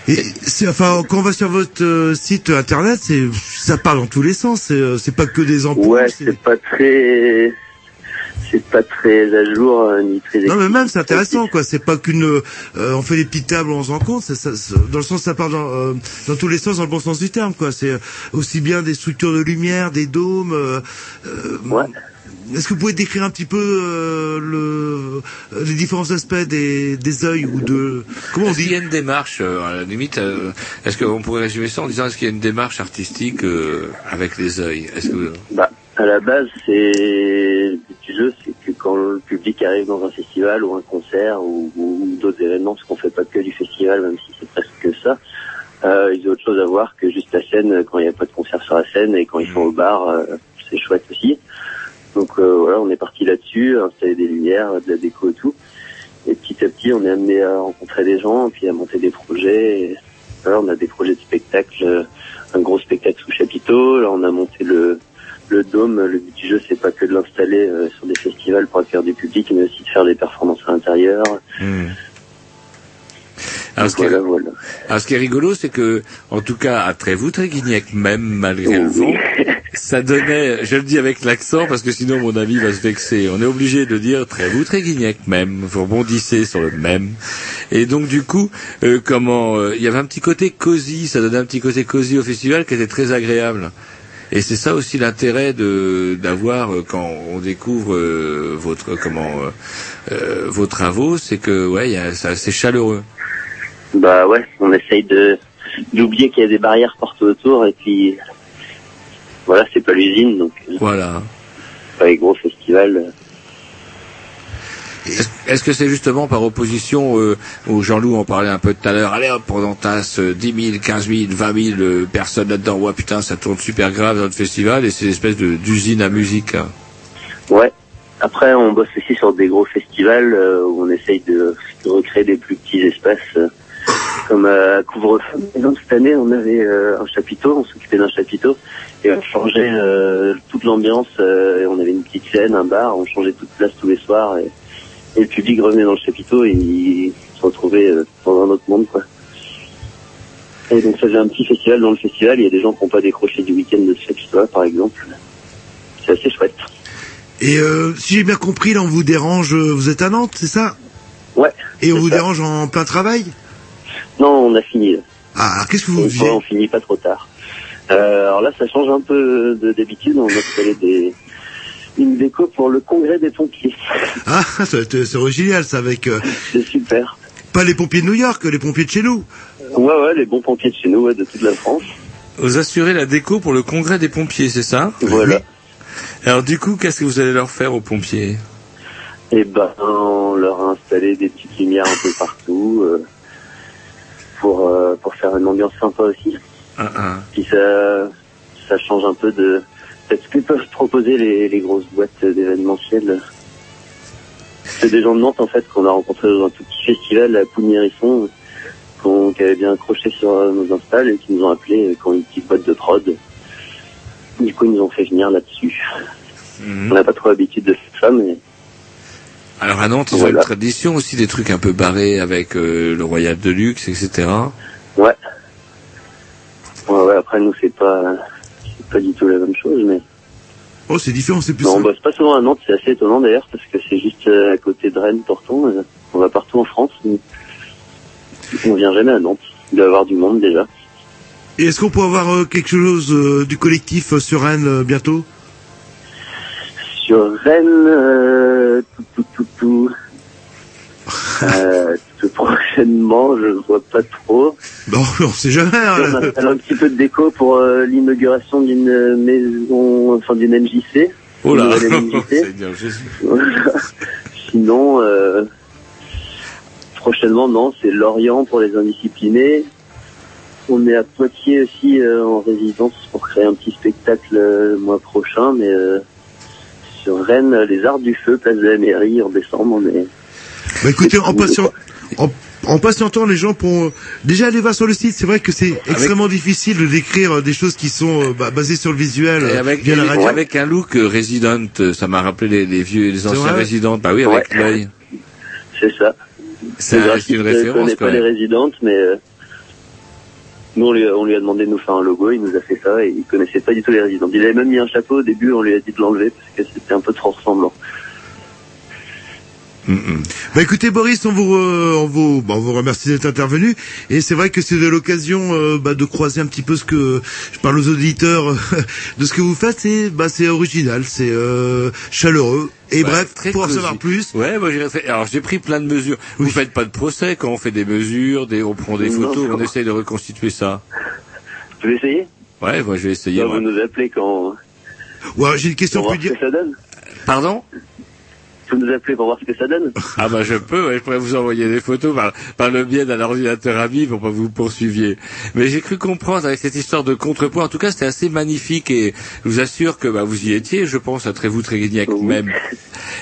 Et c'est, enfin, quand on va sur votre euh, site internet, c'est, ça parle dans tous les sens. C'est, euh, pas que des ampoules. Ouais, c'est- pas très, c'est pas très à jour euh, ni très. Non mais même c'est intéressant quoi, c'est pas qu'une euh, on fait des petites tables, on se rend compte, ça, dans le sens ça part dans, euh, dans tous les sens dans le bon sens du terme quoi, c'est aussi bien des structures de lumière, des dômes. euh, euh, Est-ce que vous pouvez décrire un petit peu euh, le, les différents aspects des, des œils ou de comment on Est-ce qu'il dit y a une démarche, euh, à la limite, euh, est-ce qu'on pourrait résumer ça en disant est-ce qu'il y a une démarche artistique euh, avec les œils? Est-ce que Bah, à la base, c'est le but du jeu, c'est que quand le public arrive dans un festival ou un concert ou, ou d'autres événements, parce qu'on fait pas que du festival, même si c'est presque que ça, euh, ils ont autre chose à voir que juste la scène quand il n'y a pas de concert sur la scène et quand ils sont au bar, euh, c'est chouette aussi. Donc euh, voilà, on est parti là-dessus, installer des lumières, de la déco et tout. Et petit à petit, on est amené à rencontrer des gens, puis à monter des projets. Et, voilà, on a des projets de spectacle, euh, un gros spectacle sous chapiteau. Là, on a monté le, le dôme. Le but du jeu, c'est pas que de l'installer euh, sur des festivals pour accueillir du public, mais aussi de faire des performances à l'intérieur. Alors, ce, qui est, alors, ce qui est rigolo, c'est que, en tout cas, à Trévoux, Tréguignac, même malgré le vent, [LAUGHS] ça donnait, je le dis avec l'accent, parce que sinon mon ami va se vexer. On est obligé de dire Trévoux, Tréguignac, même. Vous rebondissez sur le même. Et donc, du coup, euh, comment, euh, il y avait un petit côté cosy, ça donnait un petit côté cosy au festival qui était très agréable. Et c'est ça aussi l'intérêt de d'avoir euh, quand on découvre euh, votre comment euh, euh, vos travaux, c'est que ouais, y a- ça- c'est chaleureux. Bah ouais, on essaye de d'oublier qu'il y a des barrières partout autour et puis voilà, c'est pas l'usine donc euh, Voilà. pas les gros festivals. Est-ce que c'est justement par opposition euh, où Jean-Loup en parlait un peu tout à l'heure, allez hop, on entasse euh, 10 000, 15 000, 20 000 euh, personnes là-dedans, ouais putain ça tourne super grave dans notre festival et c'est une espèce d'usine à musique. hein. Ouais. Après, on bosse aussi sur des gros festivals euh, où on essaye de, de recréer des plus petits espaces, euh, comme à Couvre-feu. Et donc, cette année, on avait euh, un chapiteau, on s'occupait d'un chapiteau, et on changeait euh, toute l'ambiance. euh, et on avait une petite scène, un bar, on changeait toute place tous les soirs, et, et le public revenait dans le chapiteau et il se retrouvait euh, dans un autre monde, quoi. Et donc, ça faisait un petit festival dans le festival. Il y a des gens qui n'ont pas décroché du week-end de ce festival, par exemple. C'est assez chouette. Et euh, si j'ai bien compris, là on vous dérange, euh, vous êtes à Nantes, c'est ça? Ouais. Et on vous ça. dérange en plein travail? Non, on a fini. là. Ah, alors qu'est-ce que vous fois, on finit pas trop tard. Euh, alors là, ça change un peu de d'habitude. On a installé des une déco pour le congrès des pompiers. [LAUGHS] Ah, ça va être- c'est original ça avec euh, C'est super. pas les pompiers de New York, les pompiers de chez nous. Ouais, ouais, les bons pompiers de chez nous, ouais, de toute la France. Vous assurez la déco pour le congrès des pompiers, c'est ça? Voilà. Alors du coup, qu'est-ce que vous allez leur faire aux pompiers? Et ben, on leur a installé des petites lumières un peu partout euh, pour euh, pour faire une ambiance sympa aussi. Puis ça ça change un peu de peut-être ce que peuvent proposer les, les grosses boîtes d'événementiel. C'est des gens de Nantes en fait qu'on a rencontrés dans un tout petit festival à Pougnérisson qu'on qui avait bien accroché sur euh, nos installs et qui nous ont appelés euh, qui ont une petite boîte de prod. Du coup, ils nous ont fait venir là-dessus. Mhm. On n'a pas trop l'habitude de faire ça, mais Alors à Nantes, ils ont une tradition aussi des trucs un peu barrés avec euh, le Royal de luxe, etc. ouais. Ouais, ouais, après nous c'est pas c'est pas du tout la même chose, mais Oh, c'est différent, c'est plus non, on bosse pas souvent à Nantes, c'est assez étonnant d'ailleurs parce que c'est juste euh, à côté de Rennes, Porton. euh, On va partout en France, mais on vient jamais à Nantes. Il doit y avoir du monde déjà. Et est-ce qu'on peut avoir euh, quelque chose euh, du collectif euh, sur Rennes euh, bientôt? Sur Rennes, euh, tout, tout, tout. Euh, tout prochainement, je vois pas trop. Bon, on sait jamais. hein. On a un petit peu de déco pour euh, l'inauguration d'une maison, enfin d'une MJC. Oh là, [LAUGHS] MJC. [LAUGHS] Sinon, euh, prochainement, non, c'est Lorient pour les indisciplinés. On est à Poitiers aussi en résidence pour créer un petit spectacle le mois prochain, mais sur Rennes, les Arts du Feu, place de la mairie, en décembre, on est... Bah écoutez, en, patient- en, en patientant, les gens pourront déjà aller voir sur le site. C'est vrai que c'est extrêmement difficile de décrire euh, des choses qui sont bah, basées sur le visuel Et euh, avec, via la radio. avec un look Resident, ça m'a rappelé les, les vieux, les anciens résidents. Bah oui, avec Ouais. l'œil. C'est ça. C'est une ne référence connaît quand pas les résidentes, mais euh, nous on lui, a, on lui a demandé de nous faire un logo, il nous a fait ça et il connaissait pas du tout les résidentes. Il avait même mis un chapeau au début, on lui a dit de l'enlever parce que c'était un peu trop ressemblant. Bah écoutez Boris, on vous, on vous, bah, on vous remercie d'être intervenu. Et c'est vrai que c'est de l'occasion euh, bah, de croiser un petit peu ce que je parle aux auditeurs [LAUGHS] de ce que vous faites. C'est bah, c'est original, c'est euh, chaleureux. Et bref, très pour en savoir plus. Ouais, moi j'ai fait- alors j'ai pris plein de mesures. Vous faites pas de procès quand on fait des mesures, des, on prend des Non, photos, non. on essaye de reconstituer ça. Tu veux essayer? Ouais, moi je vais essayer. Bah. Vous nous appelez quand... Ouais, j'ai une question plus que ça donne. Pardon? Vous nous appelez pour voir ce que ça donne. [LAUGHS] Ah bah je peux, ouais, je pourrais vous envoyer des photos par, par le biais d'un ordinateur ami pour pas que vous poursuiviez. Mais j'ai cru comprendre avec cette histoire de contrepoids, en tout cas c'était assez magnifique et je vous assure que bah, vous y étiez, je pense, à Trévoux Tréguignac même.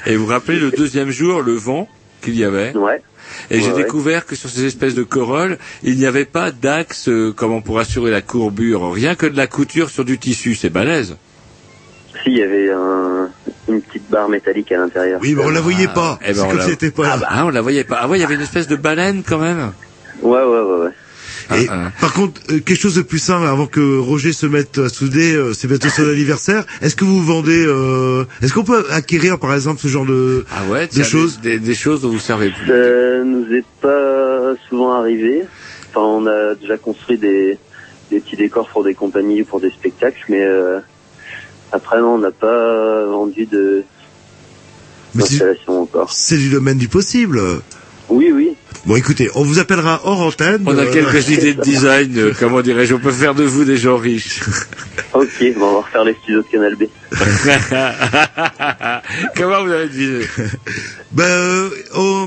Et vous vous rappelez le deuxième jour, le vent qu'il y avait Ouais. Et j'ai ouais. découvert que sur ces espèces de corolles, il n'y avait pas d'axe, euh, comment pour assurer la courbure, rien que de la couture sur du tissu, c'est balèze. Si, il y avait un, une petite barre métallique à l'intérieur. Oui, mais on la voyait pas. Eh ben, on la- c'était pas. Ah, bah, ah, on la voyait pas. Ah ouais, il y avait une espèce de baleine quand même. Ouais, ouais, ouais, ouais. Et, Par contre, euh, quelque chose de plus simple avant que Roger se mette à souder, euh, c'est bientôt son [LAUGHS] anniversaire. Est-ce que vous vendez, euh, est-ce qu'on peut acquérir par exemple ce genre de, Ah ouais, de choses des, choses dont vous servez plus. Ça nous est pas souvent arrivé. Enfin, on a déjà construit des, des petits décors pour des compagnies ou pour des spectacles, mais euh, après, non, on n'a pas vendu de Mais c'est- d'installation encore. C'est du domaine du possible. Oui, oui. Bon, écoutez, on vous appellera hors antenne. On a euh, quelques [LAUGHS] idées de design, euh, comment dirais-je, on peut faire de vous des gens riches. [LAUGHS] Ok, bon, on va refaire les studios de Canal B. [LAUGHS] comment vous avez deviné Ben, euh,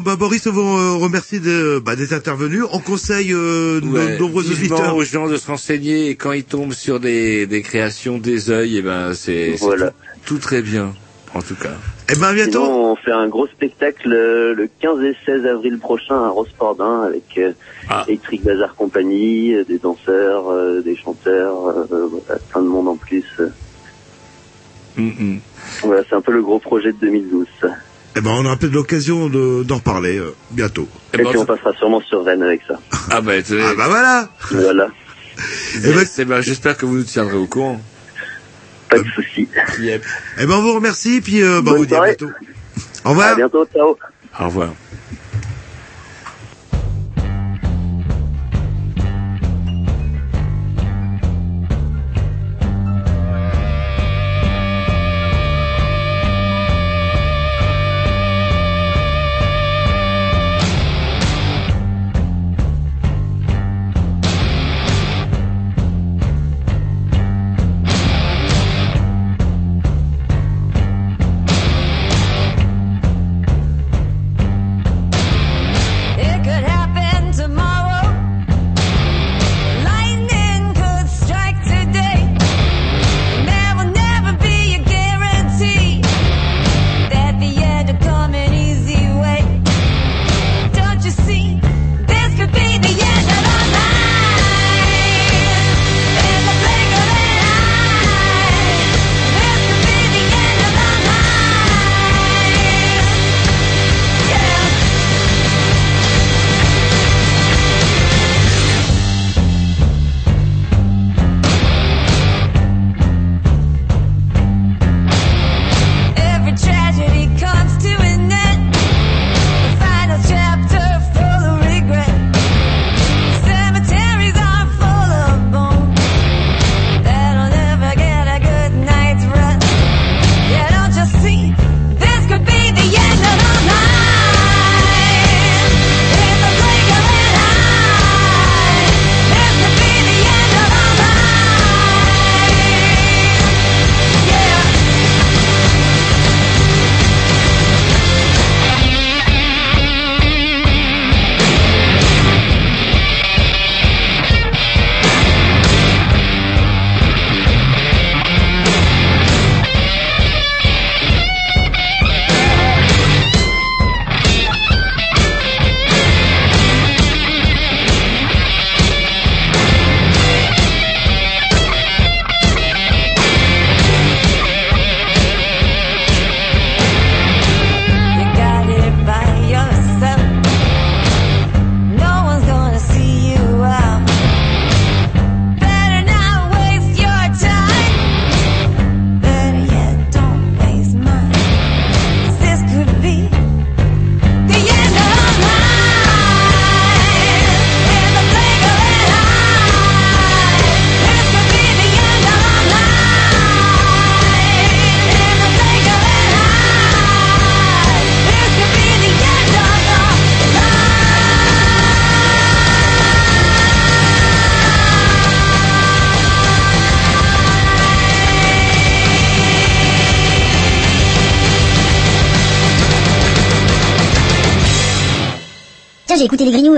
bah, Boris, on vous euh, remercie de, bah, d'être intervenu. On conseille euh, nos Ouais, nombreux auditeurs. aux gens de se renseigner et quand ils tombent sur des, des créations des œils, et ben c'est c'est Voilà. tout, tout très bien, en tout cas. Eh ben, à bientôt. Sinon, on fait un gros spectacle euh, le 15 et 16 avril prochain à Rospordin avec euh, Ah. Electric Bazar Compagnie, euh, des danseurs, euh, des chanteurs, euh, voilà, plein de monde en plus. Mm, Voilà, c'est un peu le gros projet de 2012. Eh ben, on aura peut-être l'occasion de, d'en reparler euh, bientôt. Eh Et ben, puis on passera sûrement sur Rennes avec ça. Ah bah, Ah bah voilà. Voilà, Yes, eh ben, j'espère que vous nous tiendrez au courant. Pas de souci. Yep. Eh ben, on vous remercie, puis euh, bah, on vous dit à bientôt. Au revoir. À bientôt, ciao. Au revoir.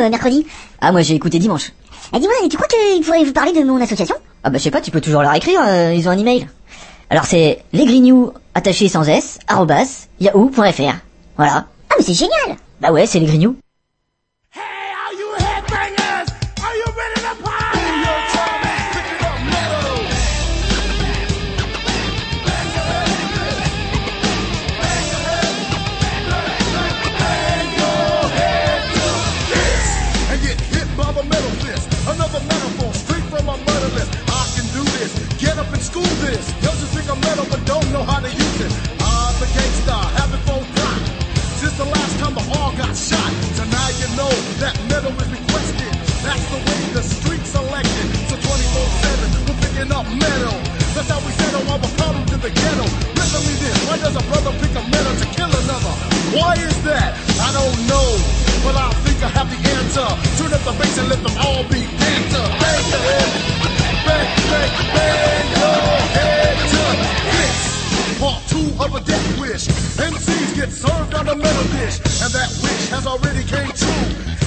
Euh, mercredi. Ah, moi j'ai écouté dimanche. Ah, dis-moi, tu crois qu'il pourrait vous parler de mon association? Ah bah je sais pas, tu peux toujours leur écrire, euh, ils ont un email. Alors c'est lesgrignoux attaché sans s arrobas yahoo.fr. Voilà. Ah, mais c'est génial Bah ouais, c'est les grignoux. And school this. Youngsters think I'm metal but don't know how to use it. I'm the gangsta, have it for. Since the last time the all got shot. So now you know that metal is requested. That's the way the streets selected. So 24-7, we're picking up metal. That's how we settle the problems in the ghetto. Listen me this, why does a brother pick a metal to kill another? Why is that? I don't know. But I think I have the answer. Turn up the bass and let them all be dancer. Bang bang, bang, bang your head to this. Part two of a death wish. MCs get served on a metal dish, and that wish has already came true.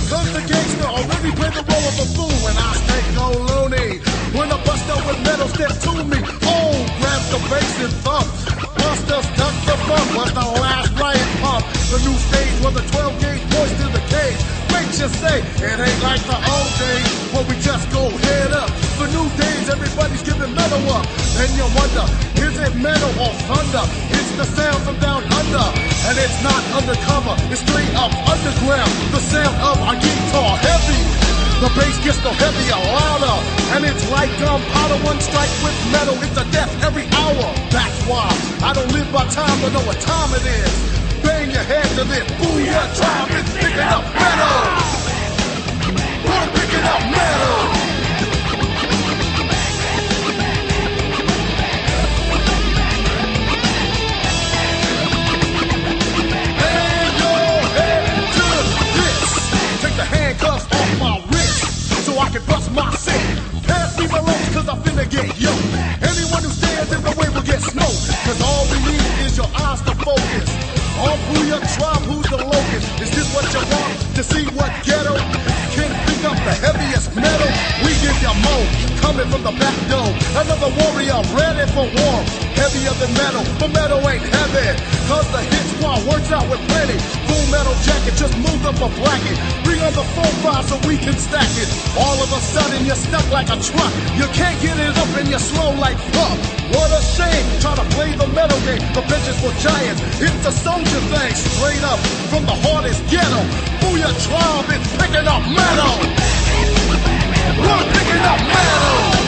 Cause the gangster already played the role of a fool, and I stay go loony. When a buster with metal step to me, oh, grab the bass and thump. Busters duck the bump was the last riot pump. The new stage where the 12 gauge boys to the cage. Wait, you say it ain't like the old days where we just go head up. New days, everybody's giving metal up. And you wonder, is it metal or thunder? It's the sound from down under, and it's not undercover. It's straight up underground. The sound of our guitar heavy. The bass gets no heavier, louder, and it's like gunpowder. One strike with metal, it's a death every hour. That's why I don't live by time, but know what time it is. Bang your head to this, booyah! Tribe is picking up metal. We're picking up metal. I'm get yo. Anyone who stands in the way will get smoked. Cause all we need is your eyes to focus. On who your tribe, who's the locust. Is this what you want to see what ghetto can pick up the heaviest metal? We give you more coming from the back door. Another warrior ready for war. Heavier than metal, but metal ain't heavy. Cause the hit squad works out with plenty. Full metal jacket just moved up a bracket. Bring on the phone file so we can stack it. All of a sudden you're stuck like a truck. You can't get it up and you're slow like fuck. What a shame, try to play the metal game. The bitches were giants. It's a soldier thing, straight up from the hardest ghetto. Booyah tribe is picking up metal. We're picking up metal.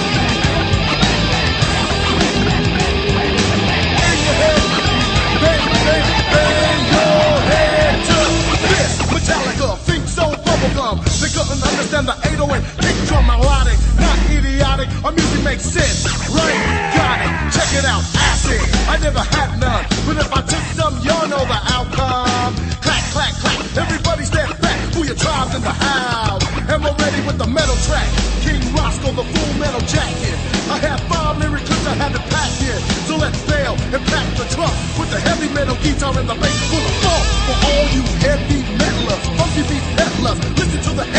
Understand the 808 kick drum melodic, not idiotic. Our music makes sense, right? Got it. Check it out, acid. I never had none, but if I took some, y'all know the outcome. Clack, clack, clack. Everybody stand back. Who your tribes in the house? And we're ready with the metal track. King Roscoe, the full metal jacket. I have five lyric clips I had to pack in. So let's bail and pack the trunk with the heavy metal guitar and the bass full of funk. For all you heavy metalers, funky beat peddlers, listen to the.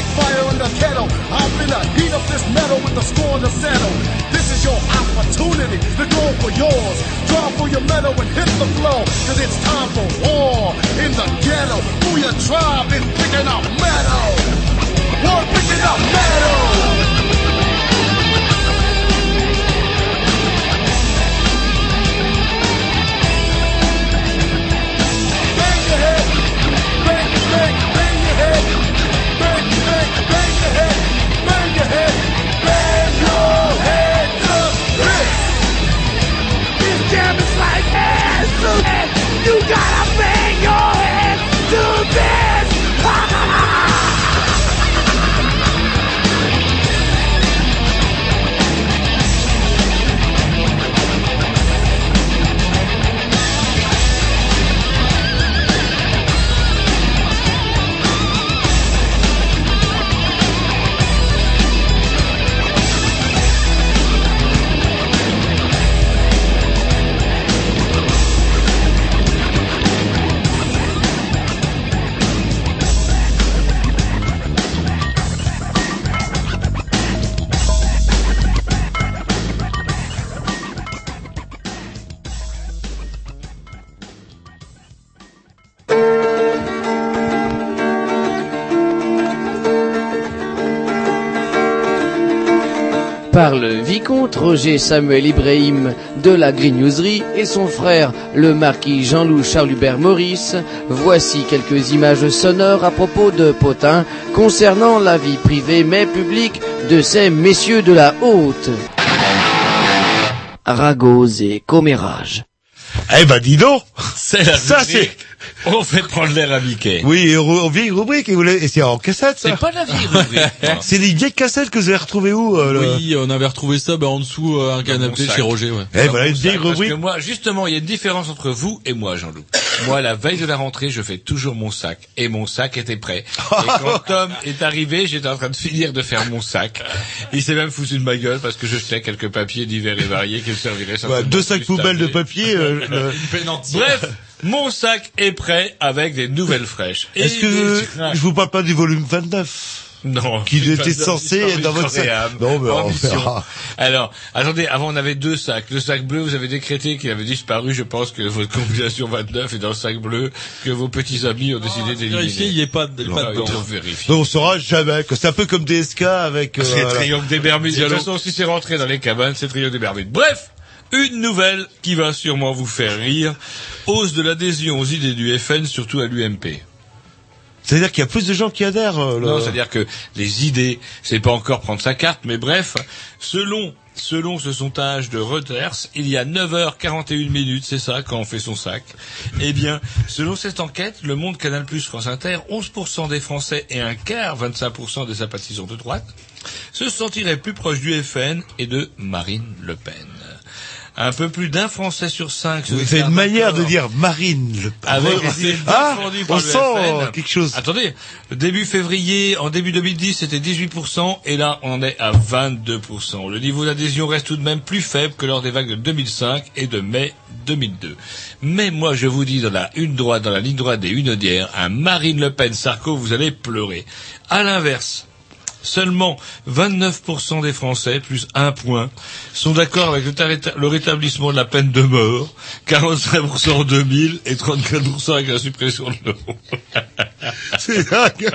Like fire in the kettle, I'm finna heat up this metal with the score to settle. This is your opportunity to go for yours. Draw for your metal and hit the floor. Cause it's time for war in the ghetto. Who your tribe is picking up metal. We're picking up metal. Your head, bang your head, bang your par le vicomte Roger Samuel Ibrahim de la Grignouserie et son frère le marquis Jean-Loup Charles Hubert Maurice, voici quelques images sonores à propos de Potin concernant la vie privée mais publique de ces messieurs de la haute. Ragots et commérages. Eh ben dis donc C'est la Ça rubrique. [LAUGHS] On fait prendre l'air à Mickey. Oui, re- vieille rubrique, et et c'est en cassette ça C'est pas la vieille rubrique. [LAUGHS] C'est des vieilles cassettes que vous avez retrouvées où euh, le- Oui, on avait retrouvé ça bah, en dessous euh, un canapé chez Roger. Ouais. Eh voilà une Parce vieille que rubrique. moi, justement, il y a une différence entre vous et moi, Jean-Loup. Moi, la veille de la rentrée, je fais toujours mon sac. Et mon sac était prêt. Et quand [LAUGHS] Tom est arrivé, j'étais en train de finir de faire mon sac. Il s'est même foutu de ma gueule parce que je jetais quelques papiers divers et variés qui me serviraient Ouais, deux sacs poubelles de papier. euh, le- Bref, mon sac est prêt avec des nouvelles fraîches. Est-ce que des- je vous parle pas du volume 29 Non. Qui j'ai était de- censé être dans de votre sac. Non, mais on verra. Alors, attendez, avant on avait deux sacs. Le sac bleu, vous avez décrété qu'il avait disparu. Je pense que votre compilation 29 est dans le sac bleu que vos petits amis ont décidé d'éliminer. Vérifiez, il n'y est pas, il y a pas Ah, dedans. on vérifie. Donc on saura jamais que c'est un peu comme DSK avec euh, C'est voilà. Triangle des Bermudes. De toute façon, si c'est rentré dans les cabanes, c'est Triangle des Bermudes. Bref, une nouvelle qui va sûrement vous faire rire. Hausse de l'adhésion aux idées du FN, surtout à l'UMP. C'est-à-dire qu'il y a plus de gens qui adhèrent. euh, Non, c'est-à-dire que les idées, c'est pas encore prendre sa carte, mais bref, selon selon ce sondage de Reuters, il y a 9h41 minutes, c'est ça, quand on fait son sac. Eh bien, selon cette enquête, Le Monde, Canal+, France Inter, 11% des Français et un quart, 25% des sympathisants de droite, se sentiraient plus proches du FN et de Marine Le Pen. Un peu plus d'un Français sur cinq se C'est une manière de dire Marine Le Pen. avec Ah, par on le sent FN. quelque chose. Attendez, début février, en début 2010, c'était 18%, et là, on est à 22%. Le niveau d'adhésion reste tout de même plus faible que lors des vagues de 2005 et de mai 2002. Mais moi, je vous dis, dans la une droite, dans la ligne droite des unodières, un Marine Le Pen Sarko, vous allez pleurer. À l'inverse, Seulement 29% des Français, plus un point, sont d'accord avec le, rétablissement de la peine de mort, 45% en 2000 et 34% avec la suppression de l'eau. [LAUGHS] C'est dingue.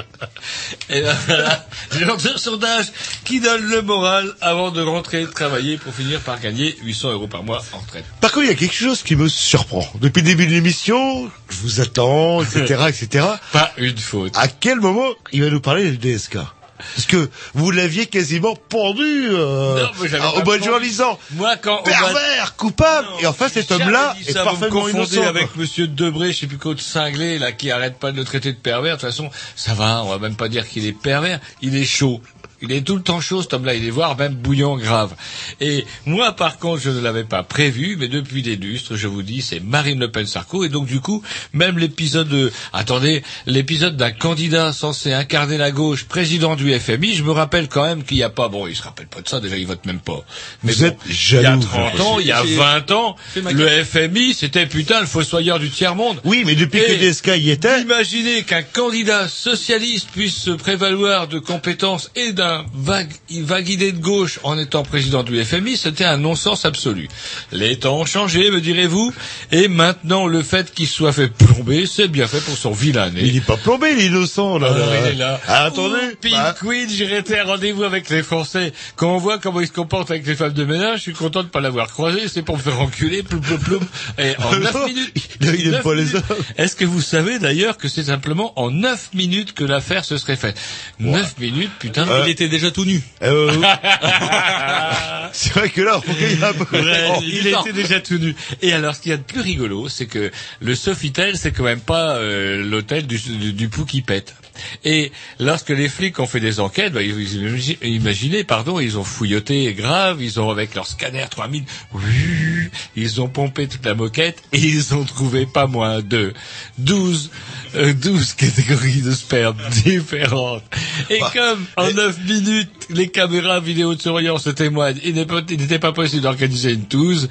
Et ben voilà, un sondage qui donne le moral avant de rentrer travailler pour finir par gagner 800 euros par mois en retraite. Par contre, il y a quelque chose qui me surprend. Depuis le début de l'émission, je vous attends, etc., etc. Pas une faute. À quel moment il va nous parler du DSK Parce que vous l'aviez quasiment pendu euh, Non, mais j'avais au disant Moi, quand pervers, coupable. et enfin, cet homme-là est parfaitement innocent. avec Monsieur Debré, je sais plus quoi de cinglé, là, qui arrête pas de le traiter de pervers. De toute façon, ça va, on va même pas dire qu'il est pervers, il est chaud. Il est tout le temps chaud, cet homme-là. Il est voire même bouillant grave. Et moi, par contre, je ne l'avais pas prévu, mais depuis des lustres, je vous dis, c'est Marine Le Pen Sarko. Et donc, du coup, même l'épisode de, attendez, l'épisode d'un candidat censé incarner la gauche, président du FMI, je me rappelle quand même qu'il n'y a pas, bon, il se rappelle pas de ça, déjà, il vote même pas. Mais Vous bon, êtes il y jaloux, a 30 ans, il y a J'ai- 20 ans, le FMI, c'était putain le fossoyeur du tiers-monde. Oui, mais depuis Et que DSK y était, Imaginez qu'un candidat socialiste puisse se prévaloir de compétences et d'un vague, vague idée de gauche en étant président du FMI, c'était un non-sens absolu. Les temps ont changé, me direz-vous, et maintenant le fait qu'il soit fait plomber, c'est bien fait pour son vilain il n'est pas plombé, il est innocent. Là, là. il est là. Ah, attendez. Bah, Queen, été à rendez-vous avec les Français. Quand on voit comment ils se comportent avec les femmes de ménage, je suis content de pas l'avoir croisé. C'est pour me faire enculer, ploum, ploum, ploum. Et en [LAUGHS] 9 minutes. il aime neuf pas les hommes. Est-ce que vous savez d'ailleurs que c'est simplement en 9 minutes que l'affaire se serait faite? 9 minutes, putain. Euh, Il était déjà tout nu. euh, [LAUGHS] c'est vrai que là, un peu. Ouais, Oh, il était déjà tout nu. Et alors, ce qu'il y a de plus rigolo, c'est que le Sofitel, c'est quand même pas euh, l'hôtel du, du, du pou qui pète. Et lorsque les flics ont fait des enquêtes, bah, ils- ils- imaginez, pardon, ils ont fouilloté grave, ils ont avec leur scanner 3000, oui, ils ont pompé toute la moquette et ils ont trouvé pas moins de 12, euh, 12 [LAUGHS] catégories de sperme différentes. Et Bah, comme en 9 minutes, les caméras vidéo de surveillance témoignent, il n'était pas possible d'organiser une touze,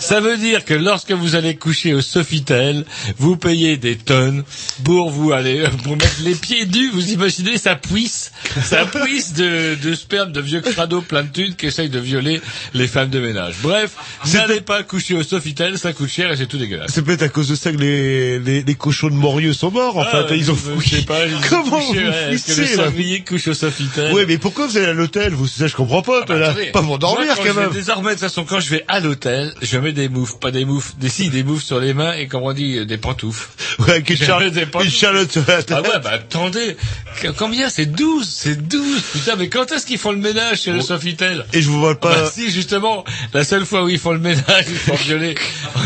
ça veut dire que lorsque vous allez coucher au Sofitel, vous payez des tonnes pour vous aller, pour mettre les pieds nus, vous imaginez, ça puisse, ça puisse de, de sperme de vieux crado plein de thunes qui essayent de violer les femmes de ménage. Bref, n'allez pas pas coucher au Sofitel, ça coûte cher et c'est tout dégueulasse. C'est peut-être à cause de ça que les, les, les cochons de Morieux sont morts, en Ah, fait. Ils ont sais pas, ils ont [LAUGHS] Comment couché, vous ouais, Est-ce que le fouissez, là sanglier couche au Sofitel Ouais, mais pourquoi vous allez à l'hôtel Vous, ça, je comprends pas, là. Ah, Attendez, Pas pour dormir, moi, quand quand même. Désormais, de toute façon, quand je vais à l'hôtel, je mets des moufles, pas des moufles, des si, des moufles sur les mains et comme on dit, des pantoufles. Ouais, avec une, char- des pantoufles. une charlotte sur la tête. Ah ouais, bah attendez, combien C'est 12, c'est 12. Putain, mais quand est-ce qu'ils font le ménage chez le Sofitel Et je vous vois pas. Ah bah si, justement, la seule fois où ils font le ménage, ils sont violés.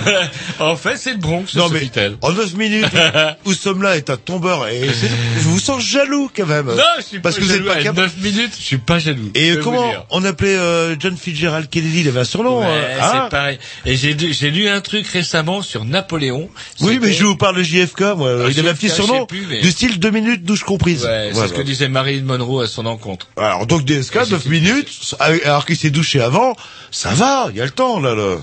[LAUGHS] en fait, c'est le Bronx, Non, mais Sofitel. en 9 minutes, [LAUGHS] où sommes là est un tombeur et je vous sens jaloux quand même. Non, je suis Parce pas que vous êtes jaloux. pas À capable. 9 minutes, je suis pas jaloux. Et comment on appelait euh, John Fitzgerald Kennedy? Il avait un surnom. Ouais, hein c'est pareil. Et j'ai lu, un truc récemment sur Napoléon. oui, mais je vous parle de JFK. Moi, Ah, il avait un petit surnom plus, mais- du style deux minutes comprise. Ouais, c'est ce que disait Marilyn Monroe à son encontre. Alors donc DSK 9 minutes, alors qu'il s'est douché avant, ça va, il y a le temps là. là.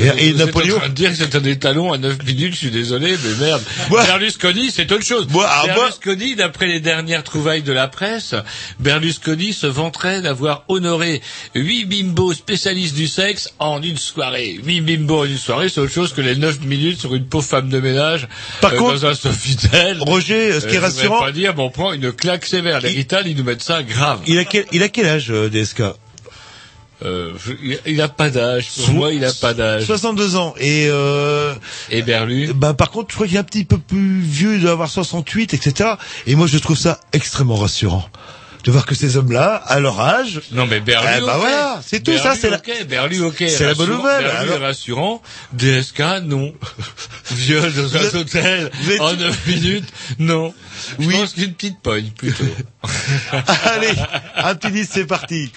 Et, et Vous êtes Napoléon. en train de dire que c'est un étalon à 9 minutes, je suis désolé, mais merde. Moi- Berlusconi, c'est autre chose. Moi, ah, moi- Berlusconi, d'après les dernières trouvailles de la presse, Berlusconi se vanterait d'avoir honoré huit bimbos spécialistes du sexe en une soirée. Huit bimbos en une soirée, c'est autre chose que les 9 minutes sur une pauvre femme de ménage Par euh, contre, dans un Sofitel. Roger, ce qui est Euh, je voudrais rassurant, pas dire, mais on prend une claque sévère. Les Rital, ils nous mettent ça grave. il a quel, il a quel âge euh, DSK Euh, je- il- a pas d'âge. Pour moi, il a pas d'âge. 62 ans. Et euh, Et Berlu bah par contre, je crois qu'il est un petit peu plus vieux, il doit avoir 68, etc. Et moi, je trouve ça extrêmement rassurant de voir que ces hommes-là, à leur âge, Non mais Berlu, Eh ben ok. voilà, c'est tout, Berlu, ça, c'est la- ok. Berlu, ok. c'est la bonne nouvelle, Berlu alors. rassurant. DSK, non. [LAUGHS] Viol dans un hôtel en 9 minutes, non. Je Oui. pense qu'une petite pogne, plutôt. [LAUGHS] allez, un petit c'est parti.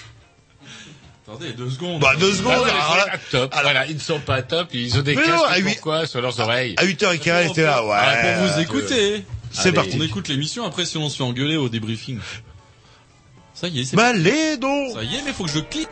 Attendez, deux secondes. Bah deux secondes. Ah ouais, alors ils là, sont pas top. Voilà, ils ne sont pas top. Ils ont des casques, non, à huit- pourquoi, sur leurs oreilles. à 8h15, était là, ouais. Ah, pour vous écouter. C'est parti. On écoute l'émission, après si on se fait engueuler au débriefing. Ça y est, c'est Bah allez donc. Ça y est, mais faut que je clique.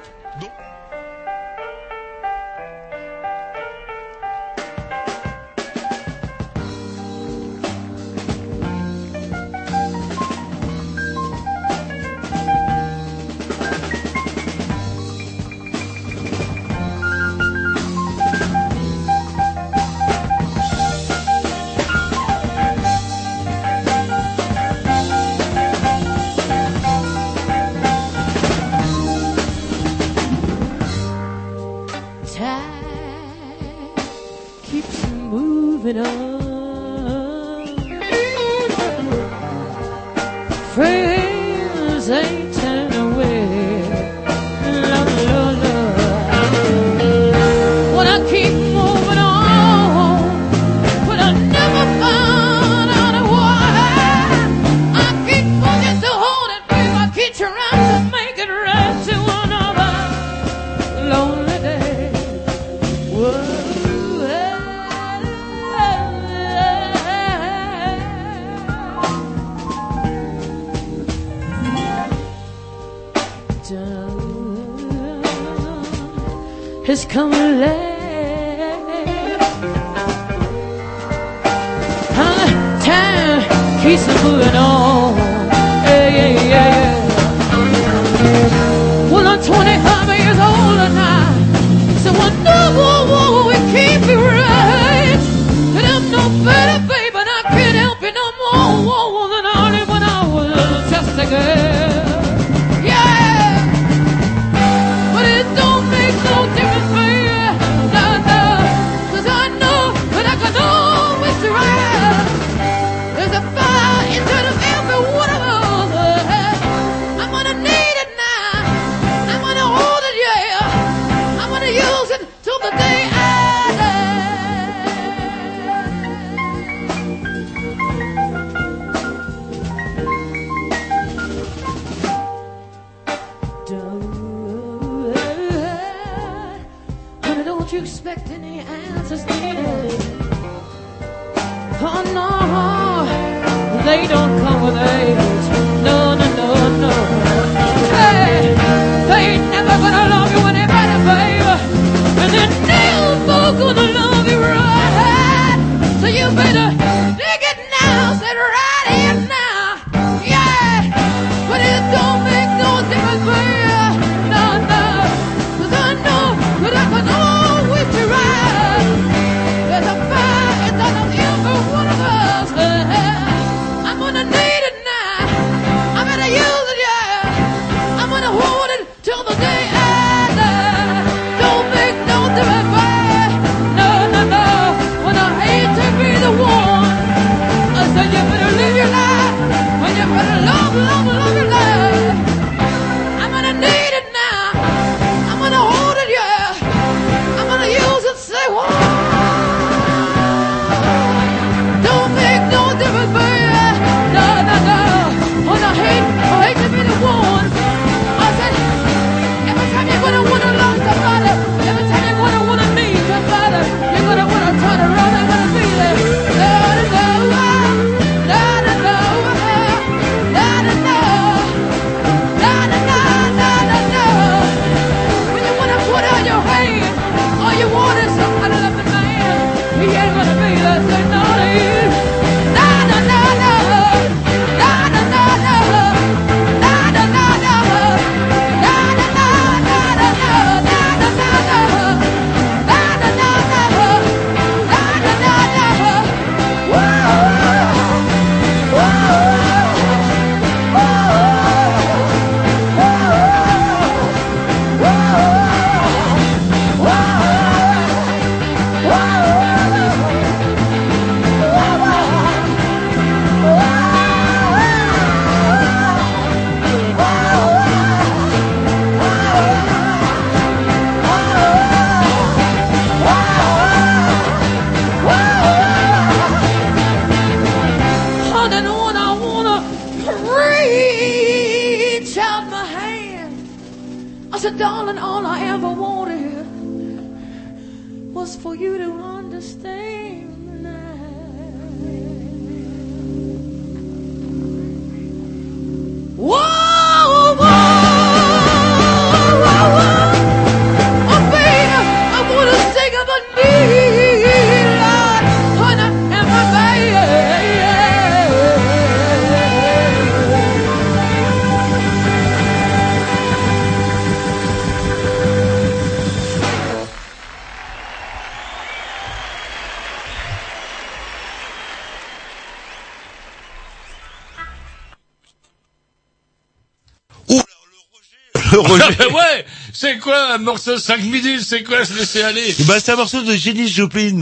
[LAUGHS] Ouais, c'est quoi un morceau de 5 minutes C'est quoi se laisser aller Bah, c'est un morceau de Jenny Joplin.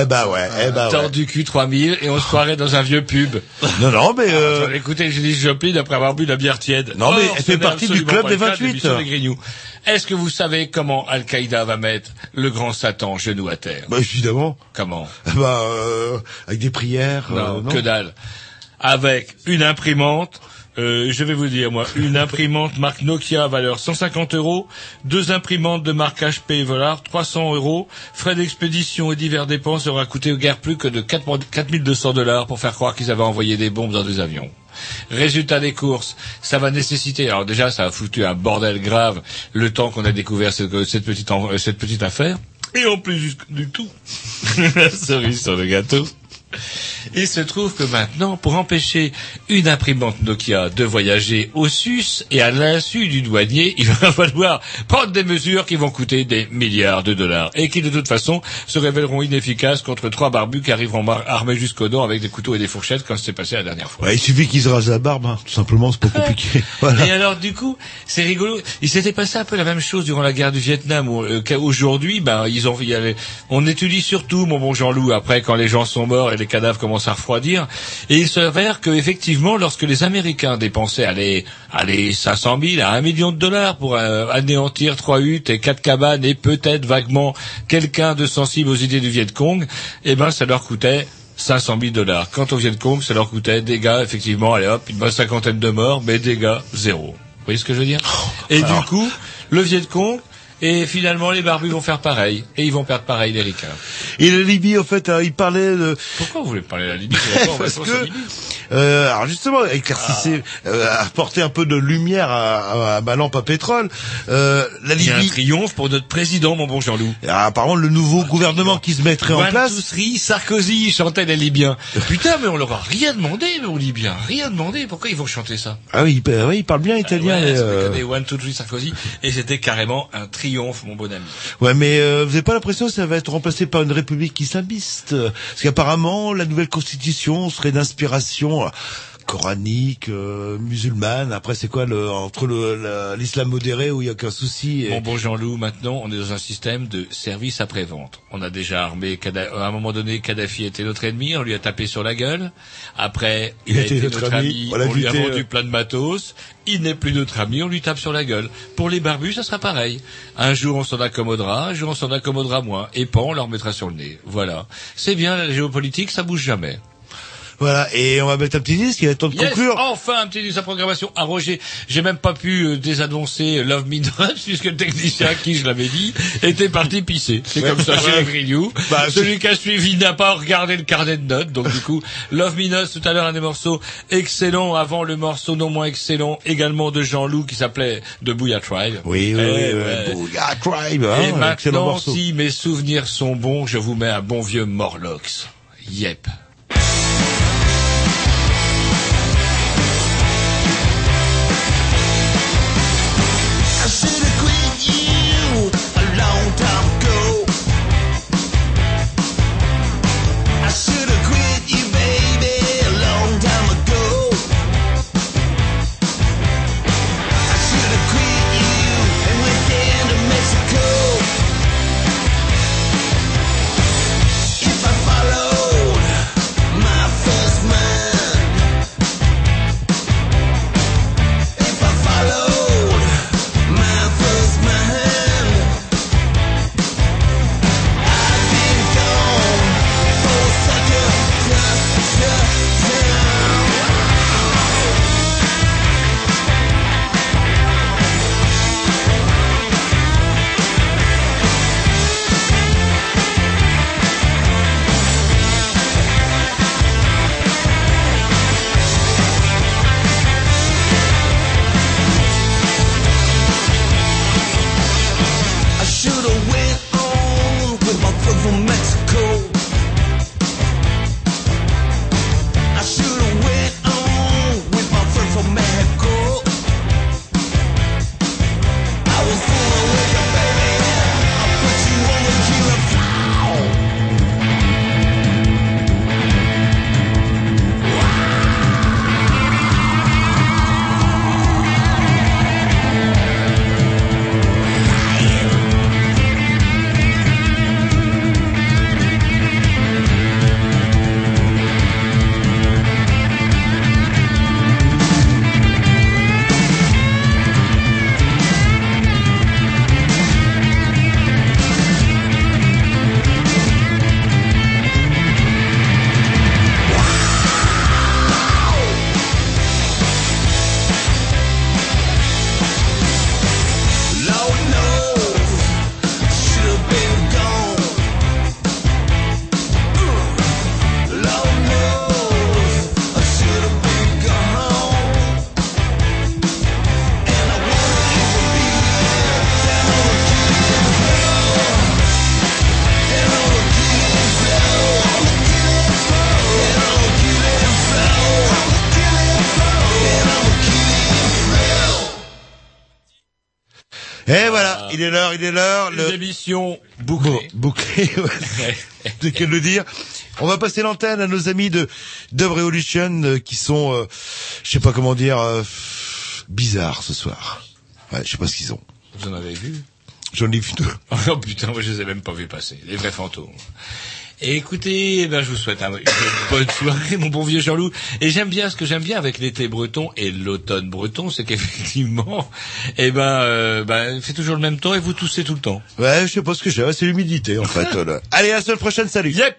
Eh bah ouais, eh bah ouais. Tordu cul 3000 et on se croirait dans un vieux pub. [LAUGHS] Non, non, mais euh. Écoutez, Jenny Joplin après avoir bu la bière tiède. Non, mais elle fait partie du club des le cas de 28. l'émission des Grignoux. Est-ce que vous savez comment Al-Qaïda va mettre le grand Satan genou à terre? Bah évidemment. Comment? Bah euh, avec des prières. euh, non, que dalle. Avec une imprimante, euh, je vais vous dire moi, une imprimante marque Nokia valeur 150 euros, deux imprimantes de marque HP Volar 300 euros, frais d'expédition et divers dépenses aura coûté guère plus que de 4 4200 dollars pour faire croire qu'ils avaient envoyé des bombes dans des avions. Résultat des courses, ça va nécessiter. Alors déjà, ça a foutu un bordel grave le temps qu'on a découvert cette, petite cette petite affaire. Et en plus du tout, [LAUGHS] la cerise sur le gâteau. Il se trouve que maintenant, pour empêcher une imprimante Nokia de voyager au sus et à l'insu du douanier, [LAUGHS] il va falloir prendre des mesures qui vont coûter des milliards de dollars et qui de toute façon se révéleront inefficaces contre trois barbus qui arriveront armés jusqu'aux dents avec des couteaux et des fourchettes comme c'est passé la dernière fois. Ouais, il suffit qu'ils se rasent la barbe, hein, tout simplement, c'est pas [LAUGHS] compliqué. [LAUGHS] Voilà. Et alors du coup, c'est rigolo. Il s'était passé un peu la même chose durant la guerre du Vietnam. où, euh, qu'aujourd'hui, ben ils ont, il y avait- on étudie surtout, mon bon Jean-Loup, après quand les gens sont morts et les cadavres commencent à refroidir. Et il s'avère que effectivement, lorsque les Américains dépensaient allez, allez 500 000 à 1 million de dollars pour euh, anéantir trois huttes et quatre cabanes et peut-être vaguement quelqu'un de sensible aux idées du Viet Cong, eh ben ça leur coûtait 500 000 dollars. Quant au Viet Cong, ça leur coûtait dégâts, effectivement, allez hop, une bonne cinquantaine de morts, mais dégâts zéro. Vous voyez ce que je veux dire? Et alors. du coup, le Viet Cong, et finalement les barbus vont faire pareil, et ils vont perdre pareil les ricains. Et la Libye, en fait, euh, il parlait de... Pourquoi vous voulez parler de la Libye [LAUGHS] Parce que, Libye. euh, alors justement, éclaircissez, euh, apporter un peu de lumière à, à, à ma lampe à pétrole. Euh, la Il y a un Libye, triomphe pour notre président, mon bon Jean-Loup. Ah, apparemment, le nouveau gouvernement qui se mettrait en One, place. two, three, Sarkozy chantait les Libyens. Putain, mais on leur a rien demandé, mais aux Libyens, rien demandé. Pourquoi ils vont chanter ça Ah oui, pa- oui, il parle bien italien. Ouais, euh, fait des One, two, three, Sarkozy, et c'était carrément un triomphe, mon bon ami. Ouais, mais euh, vous n'avez pas l'impression que ça va être remplacé par une république islamiste? Parce qu'apparemment, la nouvelle constitution serait d'inspiration coranique, euh, musulmane. Après, c'est quoi le entre le l'islam modéré où il y a qu'un souci et... Mon bon Jean-Loup, maintenant, on est dans un système de service après-vente. On a déjà armé, Kadha- à un moment donné, Kadhafi était notre ennemi, on lui a tapé sur la gueule. Après, il, a été notre, ami, on lui a vendu euh. plein de matos. Il n'est plus notre ami, on lui tape sur la gueule. Pour les barbus, ça sera pareil. Un jour, on s'en accommodera, un jour, on s'en accommodera moins. Et pan, on leur mettra sur le nez. Voilà. C'est bien, la géopolitique, ça bouge jamais. Voilà. Et on va mettre un petit disque. Il est temps de Yes, conclure. enfin un petit de sa programmation. Ah Roger, j'ai même pas pu euh, désannoncer Love Me Not [LAUGHS] puisque le technicien à qui je l'avais dit était parti pisser. C'est Ouais. comme ça chez Ouais. les Grignoux. Bah, Celui qui a suivi n'a pas regardé le carnet de notes. Donc du coup, Love Me Not tout à l'heure un des morceaux excellents avant le morceau non moins excellent également de Jean-Loup qui s'appelait The Booyah Tribe. Oui, oui, Eh, oui. Booyah Tribe, hein, Et excellent maintenant, morceau. si mes souvenirs sont bons, je vous mets un bon vieux Morlocks. Yep. Est l'heure, il est l'heure. Une émission bouclée. bouclée, [LAUGHS] ouais. c'est que de le dire. On va passer l'antenne à nos amis de Dub Revolution euh, qui sont, euh, je sais pas comment dire, euh, bizarres ce soir. Ouais, je sais pas ce qu'ils ont. Vous en avez vu? J'en ai vu deux. Oh putain, moi je les ai même pas vus passer, les vrais fantômes. Et écoutez, eh ben, je vous souhaite un- une bonne soirée, mon bon vieux Jean-Loup. Et j'aime bien, ce que j'aime bien avec l'été breton et l'automne breton, c'est qu'effectivement, [LAUGHS] eh ben, euh, ben, il fait toujours le même temps et vous toussez tout le temps. Ouais, je sais pas ce que j'ai. C'est l'humidité en fait. [LAUGHS] Allez, à la semaine prochaine. Salut. Yep